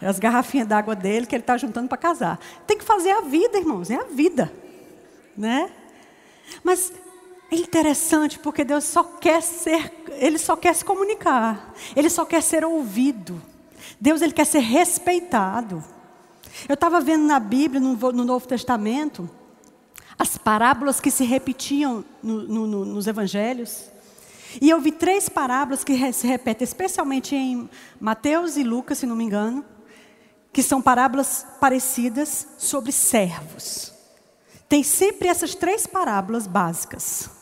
as garrafinhas d'água dele que ele está juntando para casar. Tem que fazer a vida, irmãos, é a vida, né? Mas é interessante porque Deus só quer ser, Ele só quer se comunicar, Ele só quer ser ouvido. Deus ele quer ser respeitado. Eu estava vendo na Bíblia, no, no, Novo Testamento, as parábolas que se repetiam no, no, nos Evangelhos. E eu vi três parábolas que se repetem, especialmente em Mateus e Lucas, se não me engano, que são parábolas parecidas sobre servos. Tem sempre essas três parábolas básicas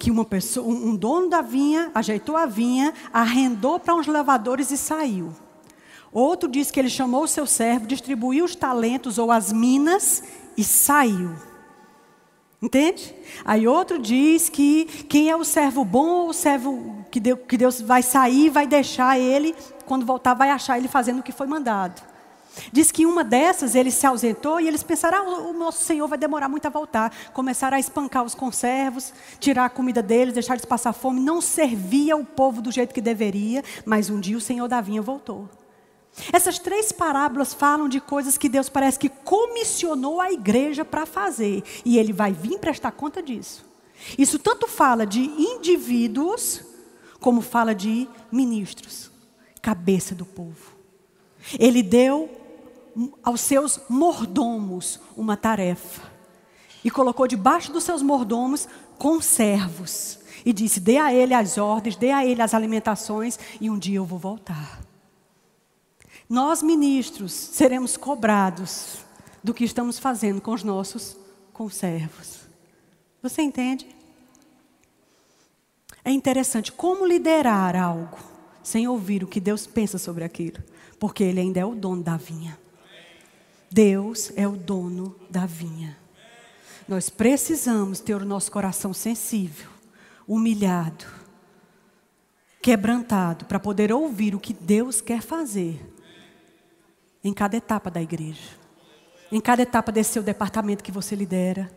que uma pessoa, um dono da vinha ajeitou a vinha, arrendou para uns lavadores e saiu. Outro diz que ele chamou o seu servo, distribuiu os talentos ou as minas e saiu. Entende? Aí outro diz que quem é o servo bom, o servo que Deus, que Deus vai sair, vai deixar ele, quando voltar, vai achar ele fazendo o que foi mandado. Diz que uma dessas ele se ausentou e eles pensaram: ah, o nosso Senhor vai demorar muito a voltar. Começaram a espancar os conservos, tirar a comida deles, deixar eles passar fome. Não servia o povo do jeito que deveria, mas um dia o Senhor da vinha voltou. Essas três parábolas falam de coisas que Deus parece que comissionou a igreja para fazer. E ele vai vir prestar conta disso. Isso tanto fala de indivíduos, como fala de ministros, cabeça do povo. Ele deu aos seus mordomos uma tarefa. E colocou debaixo dos seus mordomos conservos. E disse: dê a ele as ordens, dê a ele as alimentações, e um dia eu vou voltar. Nós, ministros, seremos cobrados do que estamos fazendo com os nossos conservos. Você entende? É interessante como liderar algo sem ouvir o que Deus pensa sobre aquilo, porque Ele ainda é o dono da vinha. Deus é o dono da vinha. Nós precisamos ter o nosso coração sensível, humilhado, quebrantado, para poder ouvir o que Deus quer fazer em cada etapa da igreja, em cada etapa desse seu departamento que você lidera.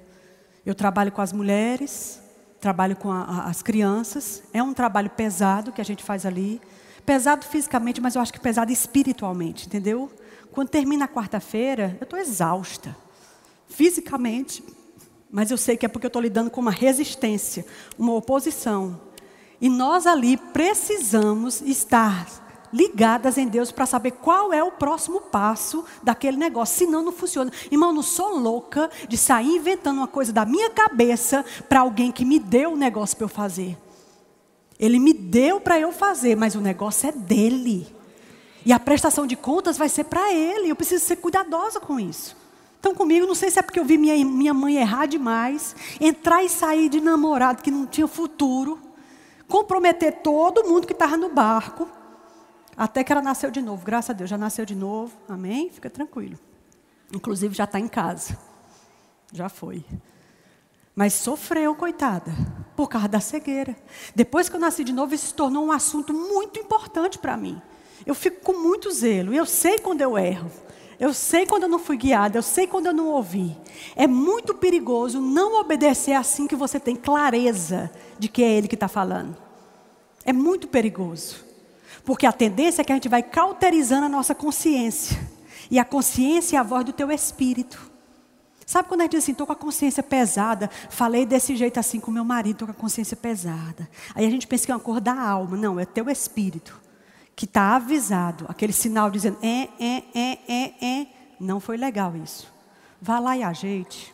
Eu trabalho com as mulheres, trabalho com a, as crianças. É um trabalho pesado que a gente faz ali. Pesado fisicamente, mas eu acho que pesado espiritualmente, entendeu? Quando termina a quarta-feira, eu estou exausta. Fisicamente. Mas eu sei que é porque eu estou lidando com uma resistência, uma oposição. E nós ali precisamos estar ligadas em Deus para saber qual é o próximo passo daquele negócio. Senão não funciona. Irmão, não sou louca de sair inventando uma coisa da minha cabeça para alguém que me deu o negócio para eu fazer. Ele me deu para eu fazer, mas o negócio é dele. E a prestação de contas vai ser para ele. Eu preciso ser cuidadosa com isso. Então, comigo, não sei se é porque eu vi minha, minha mãe errar demais, entrar e sair de namorado que não tinha futuro, comprometer todo mundo que estava no barco. Até que ela nasceu de novo, graças a Deus, já nasceu de novo, amém? Fica tranquilo. Inclusive já está em casa, já foi. Mas sofreu, coitada, por causa da cegueira. Depois que eu nasci de novo, isso se tornou um assunto muito importante para mim. Eu fico com muito zelo, eu sei quando eu erro. Eu sei quando eu não fui guiada, eu sei quando eu não ouvi. É muito perigoso não obedecer assim que você tem clareza de que é Ele que está falando. É muito perigoso. Porque a tendência é que a gente vai cauterizando a nossa consciência. E a consciência é a voz do teu espírito. Sabe quando a gente diz assim, estou com a consciência pesada, falei desse jeito assim com meu marido, estou com a consciência pesada. Aí a gente pensa que é uma cor da alma. Não, é teu espírito. Que está avisado. Aquele sinal dizendo, é, é, é, é, é. Não foi legal isso. Vá lá e ajeite.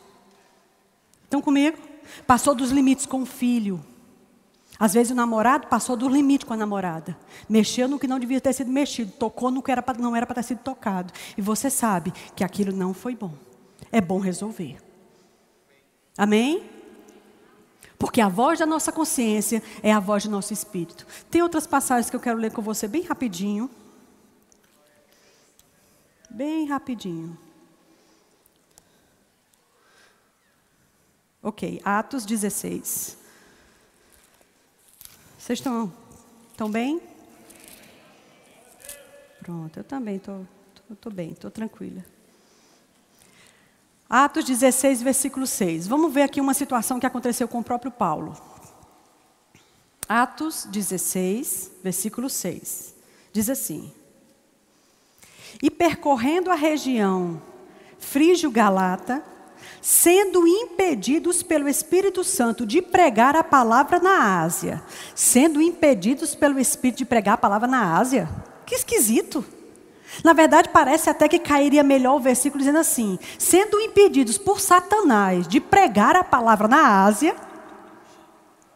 Estão comigo? Passou dos limites com o filho. Às vezes o namorado passou do limite com a namorada. Mexeu no que não devia ter sido mexido. Tocou no que era pra, não era para ter sido tocado. E você sabe que aquilo não foi bom. É bom resolver. Amém? Porque a voz da nossa consciência é a voz do nosso espírito. Tem outras passagens que eu quero ler com você bem rapidinho. Bem rapidinho. Ok, Atos 16. Vocês estão, estão bem? Pronto, eu também estou bem, estou tranquila. Atos 16, versículo 6. Vamos ver aqui uma situação que aconteceu com o próprio Paulo. Atos 16, versículo 6. Diz assim: E percorrendo a região frígio-galata, sendo impedidos pelo Espírito Santo de pregar a palavra na Ásia. Sendo impedidos pelo Espírito de pregar a palavra na Ásia? Que esquisito. Na verdade, parece até que cairia melhor o versículo dizendo assim: sendo impedidos por Satanás de pregar a palavra na Ásia,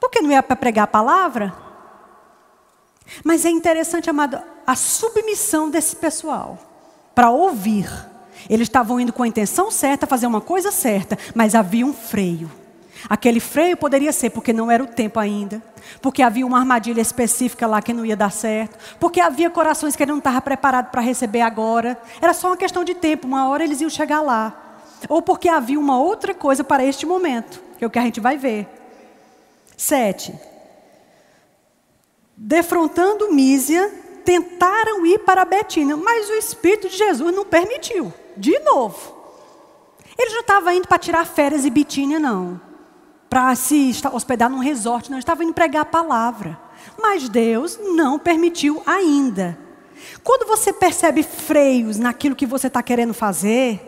porque não é para pregar a palavra? Mas é interessante, amado, a submissão desse pessoal para ouvir eles estavam indo com a intenção certa, fazer uma coisa certa, mas havia um freio. Aquele freio poderia ser porque não era o tempo ainda, porque havia uma armadilha específica lá que não ia dar certo, porque havia corações que não estavam preparados para receber agora. Era só uma questão de tempo, uma hora eles iam chegar lá. Ou porque havia uma outra coisa para este momento, que é o que a gente vai ver. Sete. Defrontando Mísia, tentaram ir para Betina, mas o Espírito de Jesus não permitiu. De novo. Ele já estava indo para tirar férias em Betínia, não. Para se hospedar num resort, não. Estava indo pregar a palavra. Mas Deus não permitiu ainda. Quando você percebe freios naquilo que você está querendo fazer,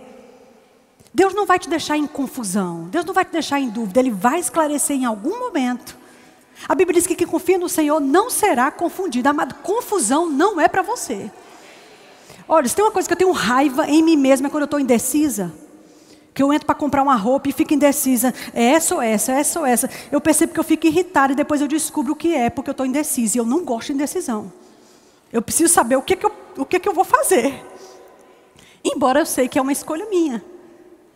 Deus não vai te deixar em confusão, Deus não vai te deixar em dúvida, Ele vai esclarecer em algum momento. A Bíblia diz que quem confia no Senhor não será confundido. Amado, confusão não é para você. Olha, se tem uma coisa que eu tenho raiva em mim mesma é quando eu estou indecisa. Que eu entro para comprar uma roupa e fico indecisa. É essa ou essa, é essa ou essa. Eu percebo que eu fico irritada e depois eu descubro o que é, porque eu estou indecisa. E eu não gosto de indecisão. Eu preciso saber o que, que, eu, o que, que eu vou fazer. Embora eu sei que é uma escolha minha.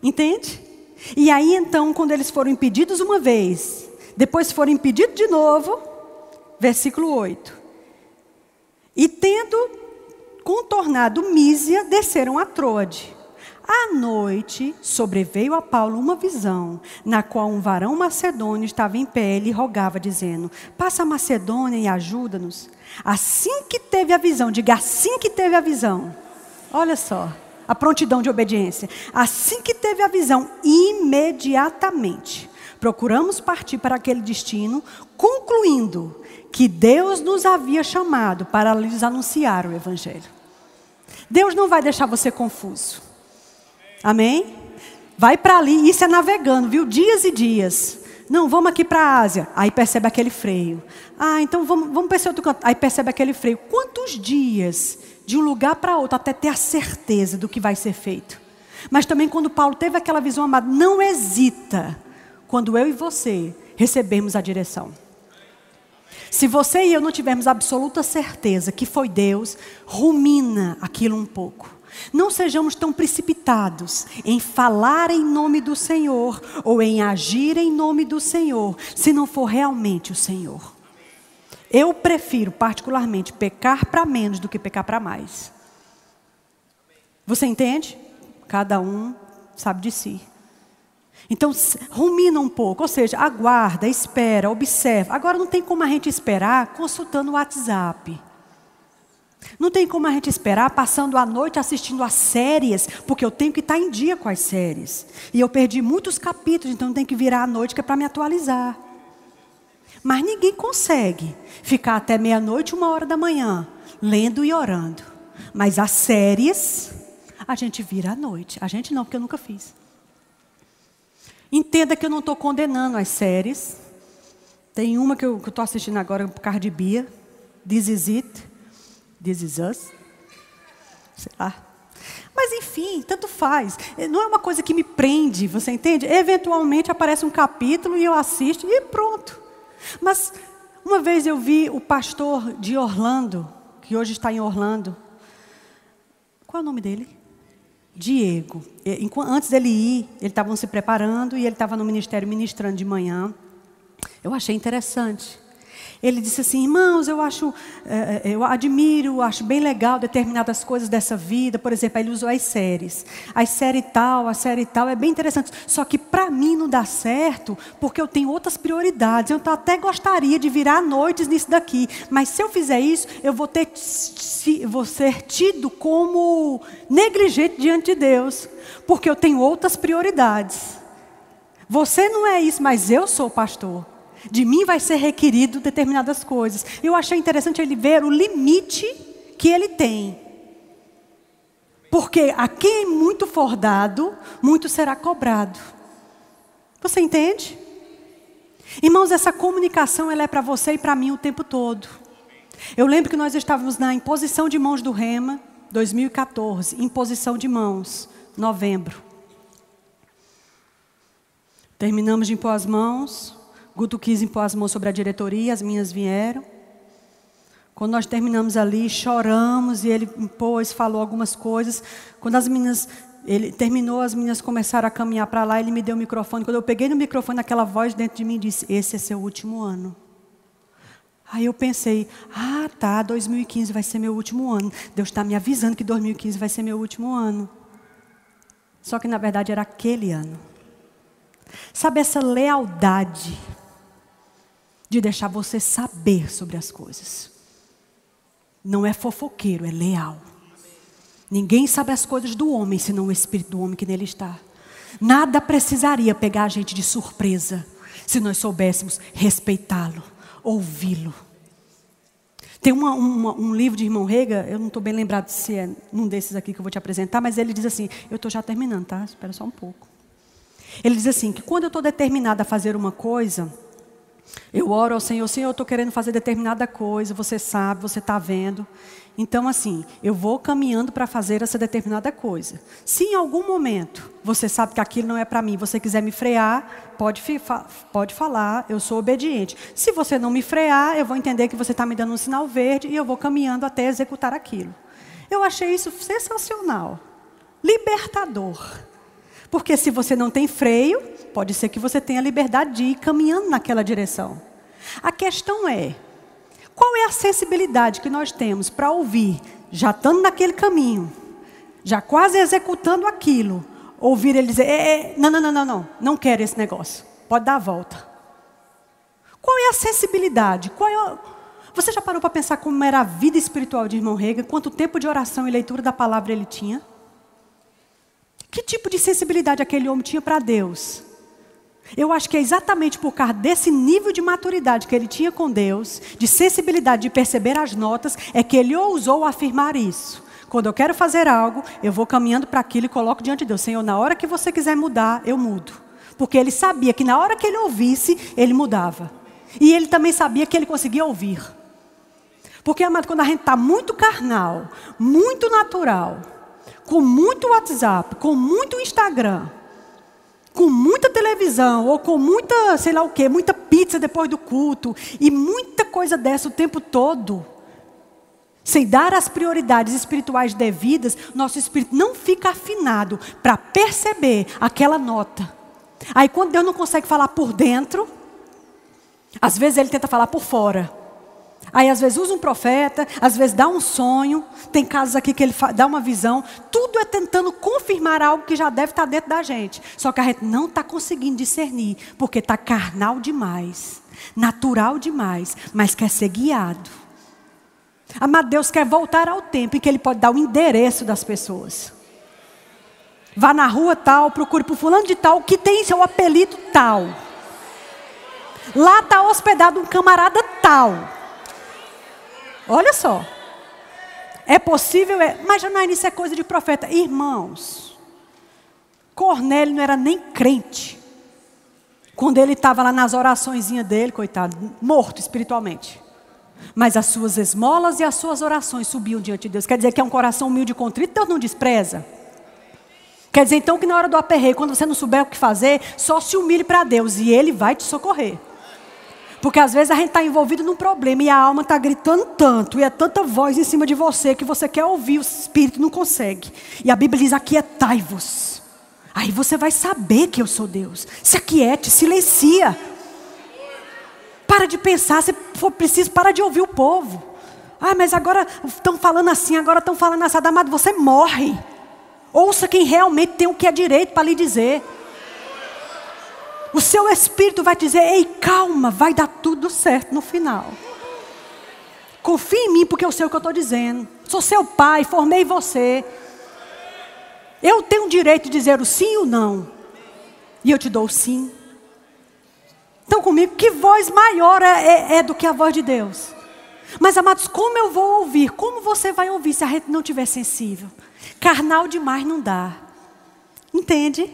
Entende? E aí então, quando eles foram impedidos uma vez, depois foram impedidos de novo, versículo 8. E tendo contornado Mísia, desceram a Troade. À noite sobreveio a Paulo uma visão, na qual um varão macedônio estava em pé e rogava, dizendo: Passa a Macedônia e ajuda-nos. Assim que teve a visão, diga assim que teve a visão. Olha só, a prontidão de obediência. Assim que teve a visão, imediatamente procuramos partir para aquele destino, concluindo que Deus nos havia chamado para lhes anunciar o Evangelho. Deus não vai deixar você confuso. Amém? Vai para ali, isso é navegando, viu? Dias e dias. Não, vamos aqui para a Ásia. Aí percebe aquele freio. Ah, então vamos, vamos para esse outro canto. Aí percebe aquele freio. Quantos dias de um lugar para outro até ter a certeza do que vai ser feito? Mas também quando Paulo teve aquela visão amada, não hesita quando eu e você recebemos a direção. Se você e eu não tivermos absoluta certeza que foi Deus, rumina aquilo um pouco. Não sejamos tão precipitados em falar em nome do Senhor ou em agir em nome do Senhor, se não for realmente o Senhor. Eu prefiro, particularmente, pecar para menos do que pecar para mais. Você entende? Cada um sabe de si. Então, rumina um pouco, ou seja, aguarda, espera, observa. Agora, não tem como a gente esperar consultando o WhatsApp. Não tem como a gente esperar passando a noite assistindo as séries, porque eu tenho que estar em dia com as séries. E eu perdi muitos capítulos, então tem que virar à noite que é para me atualizar. Mas ninguém consegue ficar até meia-noite, uma hora da manhã, lendo e orando. Mas as séries, a gente vira à noite. A gente não, porque eu nunca fiz. Entenda que eu não estou condenando as séries. Tem uma que eu estou assistindo agora por causa de Bia. This is it. This is us. Sei lá. Mas enfim, tanto faz. Não é uma coisa que me prende, você entende? Eventualmente aparece um capítulo e eu assisto e pronto. Mas uma vez eu vi o pastor de Orlando, que hoje está em Orlando. Qual é o nome dele? Diego, antes dele ir, eles estavam se preparando e ele estava no ministério ministrando de manhã. Eu achei interessante. Ele disse assim, irmãos, eu acho, eh, eh, eu admiro, acho bem legal determinadas coisas dessa vida. Por exemplo, ele usou as séries. A série tal, a série tal, é bem interessante. Só que para mim não dá certo, porque eu tenho outras prioridades. Eu até gostaria de virar noites nisso daqui. Mas se eu fizer isso, eu vou, ter, vou ser tido como negligente diante de Deus. Porque eu tenho outras prioridades. Você não é isso, mas eu sou pastor. De mim vai ser requerido determinadas coisas. Eu achei interessante ele ver o limite que ele tem. Porque a quem muito for dado, muito será cobrado. Você entende? Irmãos, essa comunicação ela é para você e para mim o tempo todo. Eu lembro que nós estávamos na imposição de mãos do Rema, 2014, imposição de mãos, novembro. Terminamos de impor as mãos, Guto quis impor as mãos sobre a diretoria, as minhas vieram. Quando nós terminamos ali, choramos e ele impôs, falou algumas coisas. Quando as meninas, ele terminou, as meninas começaram a caminhar para lá, ele me deu o microfone. Quando eu peguei no microfone, aquela voz dentro de mim disse: Esse é seu último ano. Aí eu pensei: Ah, tá, 2015 vai ser meu último ano. Deus está me avisando que 2015 vai ser meu último ano. Só que na verdade era aquele ano. Sabe essa lealdade de deixar você saber sobre as coisas. Não é fofoqueiro, é leal. Ninguém sabe as coisas do homem senão o espírito do homem que nele está. Nada precisaria pegar a gente de surpresa se nós soubéssemos respeitá-lo, ouvi-lo. Tem uma, uma, um livro de irmão Rega, eu não estou bem lembrado se é um desses aqui que eu vou te apresentar, mas ele diz assim: eu estou já terminando, tá? Espera só um pouco. Ele diz assim: que quando eu estou determinada a fazer uma coisa, eu oro ao Senhor, Senhor, eu estou querendo fazer determinada coisa, você sabe, você está vendo. Então, assim, eu vou caminhando para fazer essa determinada coisa. Se em algum momento você sabe que aquilo não é para mim, você quiser me frear, pode, pode falar, eu sou obediente. Se você não me frear, eu vou entender que você está me dando um sinal verde e eu vou caminhando até executar aquilo. Eu achei isso sensacional, libertador. Porque se você não tem freio, pode ser que você tenha liberdade de ir caminhando naquela direção. A questão é: qual é a sensibilidade que nós temos para ouvir, já estando naquele caminho, já quase executando aquilo, ouvir ele dizer: é, é, não, não, não, não, não, não quero esse negócio, pode dar a volta. Qual é a sensibilidade? Qual é. Você já parou para pensar como era a vida espiritual de irmão Rega? Quanto tempo de oração e leitura da palavra ele tinha? Que tipo de sensibilidade aquele homem tinha para Deus? Eu acho que é exatamente por causa desse nível de maturidade que ele tinha com Deus, de sensibilidade de perceber as notas, é que ele ousou afirmar isso. Quando eu quero fazer algo, eu vou caminhando para aquilo e coloco diante de Deus. Senhor, na hora que você quiser mudar, eu mudo. Porque ele sabia que na hora que ele ouvisse, ele mudava. E ele também sabia que ele conseguia ouvir. Porque, amado, quando a gente está muito carnal, muito natural, com muito WhatsApp, com muito Instagram, com muita televisão, ou com muita, sei lá o quê, muita pizza depois do culto, e muita coisa dessa o tempo todo, sem dar as prioridades espirituais devidas, nosso espírito não fica afinado para perceber aquela nota. Aí quando Deus não consegue falar por dentro, às vezes ele tenta falar por fora. Aí às vezes usa um profeta, às vezes dá um sonho, tem casos aqui que ele dá uma visão, tudo é tentando confirmar algo que já deve estar dentro da gente. Só que a gente não está conseguindo discernir, porque está carnal demais, natural demais, mas quer ser guiado. Amado Deus quer voltar ao tempo em que Ele pode dar o endereço das pessoas. Vá na rua tal, procure por fulano de tal, que tem seu apelido tal. Lá está hospedado um camarada tal. Olha só. É possível, é, mas Janaína, isso é coisa de profeta. Irmãos, Cornélio não era nem crente. Quando ele estava lá nas oraçõezinhas dele, coitado, morto espiritualmente. Mas as suas esmolas e as suas orações subiam diante de Deus. Quer dizer que é um coração humilde e contrito, Deus não despreza. Quer dizer então que na hora do aperreio, quando você não souber o que fazer, só se humilhe para Deus e Ele vai te socorrer. Porque às vezes a gente está envolvido num problema e a alma está gritando tanto, e é tanta voz em cima de você que você quer ouvir, o espírito não consegue. E a Bíblia diz: aquietai-vos. Aí você vai saber que eu sou Deus. Se aquiete, silencia. Para de pensar, se for preciso, para de ouvir o povo. Ah, mas agora estão falando assim, agora estão falando assim, amado, você morre. Ouça quem realmente tem o que é direito para lhe dizer. O seu espírito vai dizer: ei, calma, vai dar tudo certo no final. Confie em mim, porque eu sei o que eu estou dizendo. Sou seu pai, formei você. Eu tenho o direito de dizer o sim ou não. E eu te dou o sim. Então, comigo, que voz maior é, é, é do que a voz de Deus? Mas, amados, como eu vou ouvir? Como você vai ouvir se a gente não tiver sensível? Carnal demais não dá. Entende?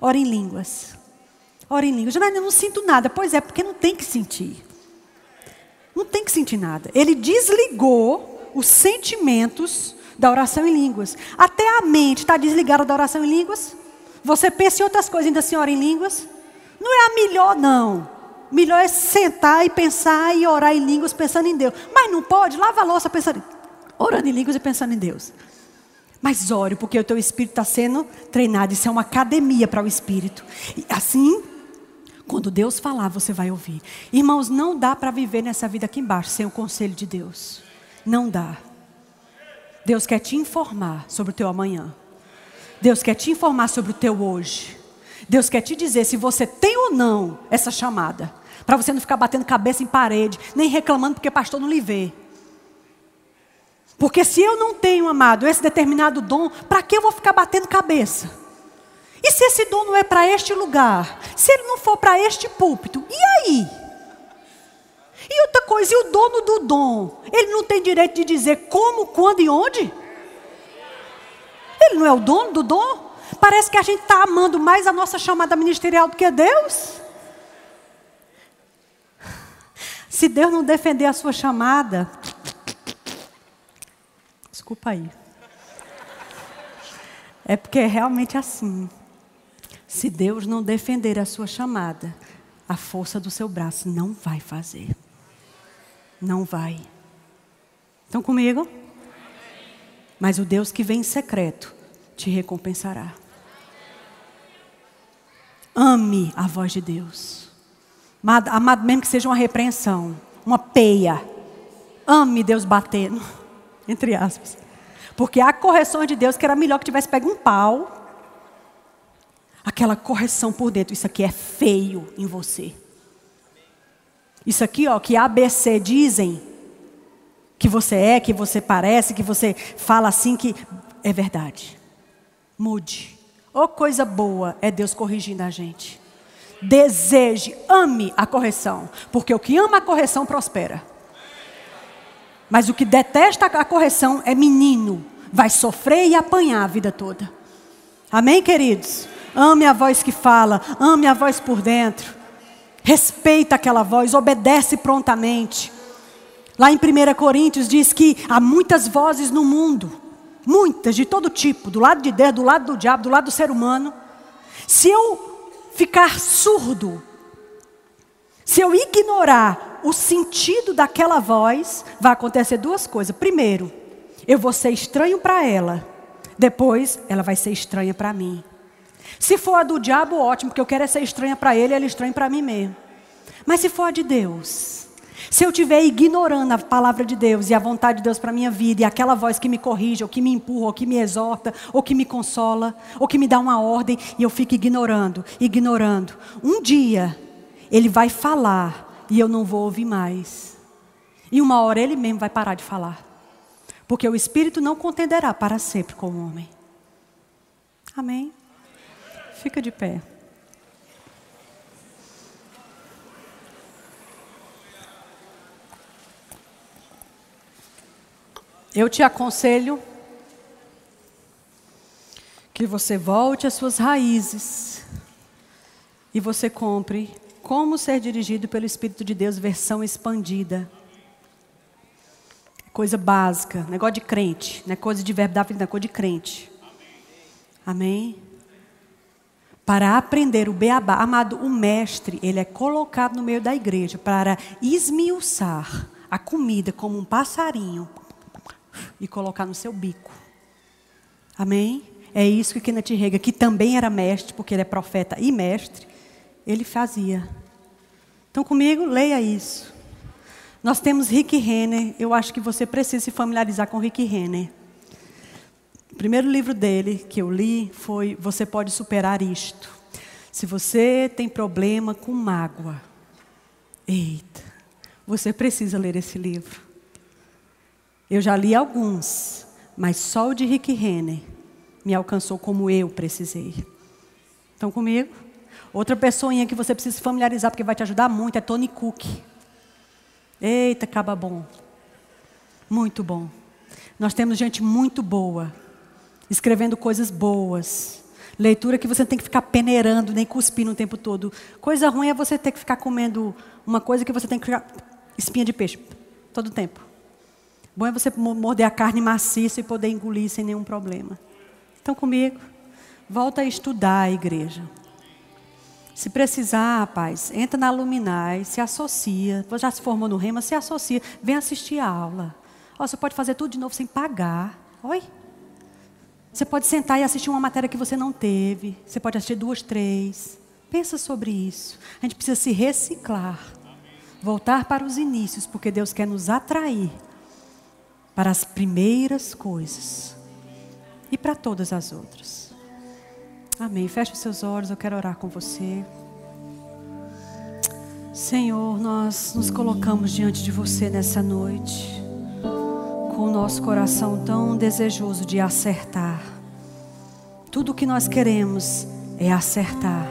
Ora em línguas. Ora em línguas. Mas eu não sinto nada. Pois é, porque não tem que sentir. Não tem que sentir nada. Ele desligou os sentimentos da oração em línguas. Até a mente está desligada da oração em línguas. Você pensa em outras coisas, ainda assim ora em línguas. Não é a melhor, não. Melhor é sentar e pensar e orar em línguas pensando em Deus. Mas não pode, lava a louça pensando, orando em línguas e pensando em Deus. Mas ore, porque o teu espírito está sendo treinado. Isso é uma academia para o espírito. E assim, quando Deus falar, você vai ouvir. Irmãos, não dá para viver nessa vida aqui embaixo sem o conselho de Deus. Não dá. Deus quer te informar sobre o teu amanhã. Deus quer te informar sobre o teu hoje. Deus quer te dizer se você tem ou não essa chamada. Para você não ficar batendo cabeça em parede, nem reclamando porque pastor não lhe vê. Porque se eu não tenho, amado, esse determinado dom, para que eu vou ficar batendo cabeça? E se esse dom não é para este lugar? Se ele não for para este púlpito, e aí? E outra coisa, e o dono do dom? Ele não tem direito de dizer como, quando e onde? Ele não é o dono do dom? Parece que a gente está amando mais a nossa chamada ministerial do que Deus. Se Deus não defender a sua chamada, desculpa aí. É porque é realmente assim. Se Deus não defender a sua chamada, a força do seu braço não vai fazer. Não vai. Estão comigo? Mas o Deus que vem em secreto te recompensará. Ame a voz de Deus. Amado, mesmo que seja uma repreensão, uma peia. Ame Deus batendo, entre aspas. Porque há correções de Deus que era melhor que tivesse pego um pau. Aquela correção por dentro, isso aqui é feio em você. Isso aqui, ó, que ABC dizem que você é, que você parece, que você fala assim, que é verdade. Mude. Oh, coisa boa é Deus corrigindo a gente. Deseje, ame a correção, porque o que ama a correção prospera. Mas o que detesta a correção é menino, vai sofrer e apanhar a vida toda. Amém, queridos? Ame a voz que fala, ame a voz por dentro. Respeita aquela voz, obedece prontamente. Lá em 1 Coríntios diz que há muitas vozes no mundo, muitas, de todo tipo, do lado de Deus, do lado do diabo, do lado do ser humano. Se eu ficar surdo, se eu ignorar o sentido daquela voz, vai acontecer duas coisas. Primeiro, eu vou ser estranho para ela. Depois, ela vai ser estranha para mim. Se for a do diabo, ótimo, porque eu quero é ser estranha para ele ele é estranho para mim mesmo. Mas se for a de Deus, se eu estiver ignorando a palavra de Deus e a vontade de Deus para minha vida, e aquela voz que me corrige, ou que me empurra, ou que me exorta, ou que me consola, ou que me dá uma ordem, e eu fico ignorando, ignorando, um dia ele vai falar e eu não vou ouvir mais. E uma hora ele mesmo vai parar de falar. Porque o Espírito não contenderá para sempre com o homem. Amém? Fica de pé. Eu te aconselho que você volte às suas raízes e você compre Como Ser Dirigido pelo Espírito de Deus, versão expandida. Coisa básica, negócio de crente, não é coisa de da vida, é coisa de crente. Amém? Para aprender o beabá. Amado, o mestre, ele é colocado no meio da igreja para esmiuçar a comida como um passarinho e colocar no seu bico. Amém? É isso que Kenneth Rega, que também era mestre, porque ele é profeta e mestre, ele fazia. Então comigo, leia isso. Nós temos Rick Renner, eu acho que você precisa se familiarizar com Rick Renner. O primeiro livro dele que eu li foi Você Pode Superar Isto. Se você tem problema com mágoa, eita, você precisa ler esse livro. Eu já li alguns, mas só o de Rick Renner me alcançou como eu precisei. Estão comigo? Outra pessoinha que você precisa se familiarizar, porque vai te ajudar muito, é Tony Cook. Eita, acaba bom. Muito bom. Nós temos gente muito boa escrevendo coisas boas. Leitura que você tem que ficar peneirando, nem cuspindo o tempo todo. Coisa ruim é você ter que ficar comendo uma coisa que você tem que ficar espinha de peixe todo o tempo. Bom é você morder a carne maciça e poder engolir sem nenhum problema. Estão comigo? Volta a estudar a igreja. Se precisar, rapaz, entra na Luminai, se associa. Já se formou no Rema, se associa. Vem assistir a aula. Oh, você pode fazer tudo de novo sem pagar. Oi? Você pode sentar e assistir uma matéria que você não teve. Você pode assistir duas, três. Pensa sobre isso. A gente precisa se reciclar. Voltar para os inícios, porque Deus quer nos atrair para as primeiras coisas e para todas as outras. Amém. Feche os seus olhos, eu quero orar com você. Senhor, nós nos colocamos diante de você nessa noite, com o nosso coração tão desejoso de acertar. Tudo o que nós queremos é acertar.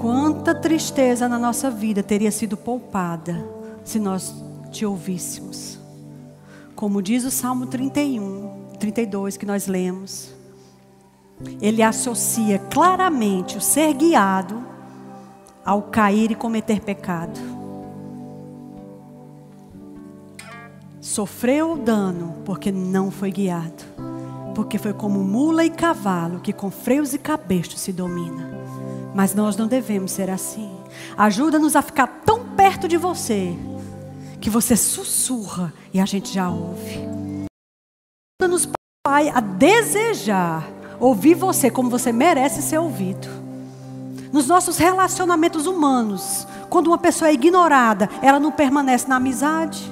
Quanta tristeza na nossa vida teria sido poupada se nós te ouvíssemos. Como diz o Salmo 31, 32 que nós lemos ele associa claramente o ser guiado ao cair e cometer pecado. Sofreu o dano porque não foi guiado. Porque foi como mula e cavalo que com freios e cabestos se domina. Mas nós não devemos ser assim. Ajuda-nos a ficar tão perto de você que você sussurra e a gente já ouve. Ajuda-nos, Pai, a desejar ouvir você como você merece ser ouvido. Nos nossos relacionamentos humanos, quando uma pessoa é ignorada, ela não permanece na amizade.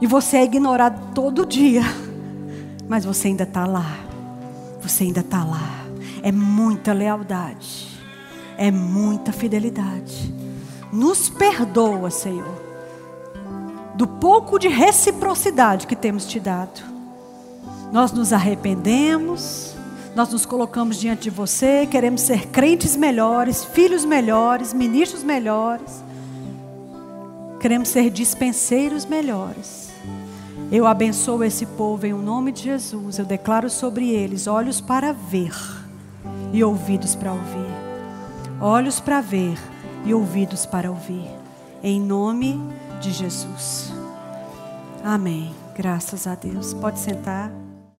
E você é ignorado todo dia, mas você ainda está lá. Você ainda está lá. É muita lealdade, é muita fidelidade. Nos perdoa, Senhor, do pouco de reciprocidade que temos te dado. Nós nos arrependemos, nós nos colocamos diante de você, queremos ser crentes melhores, filhos melhores, ministros melhores. Queremos ser dispenseiros melhores. Eu abençoo esse povo em o nome de Jesus. Eu declaro sobre eles olhos para ver e ouvidos para ouvir. Olhos para ver e ouvidos para ouvir. Em nome de Jesus. Amém. Graças a Deus. Pode sentar.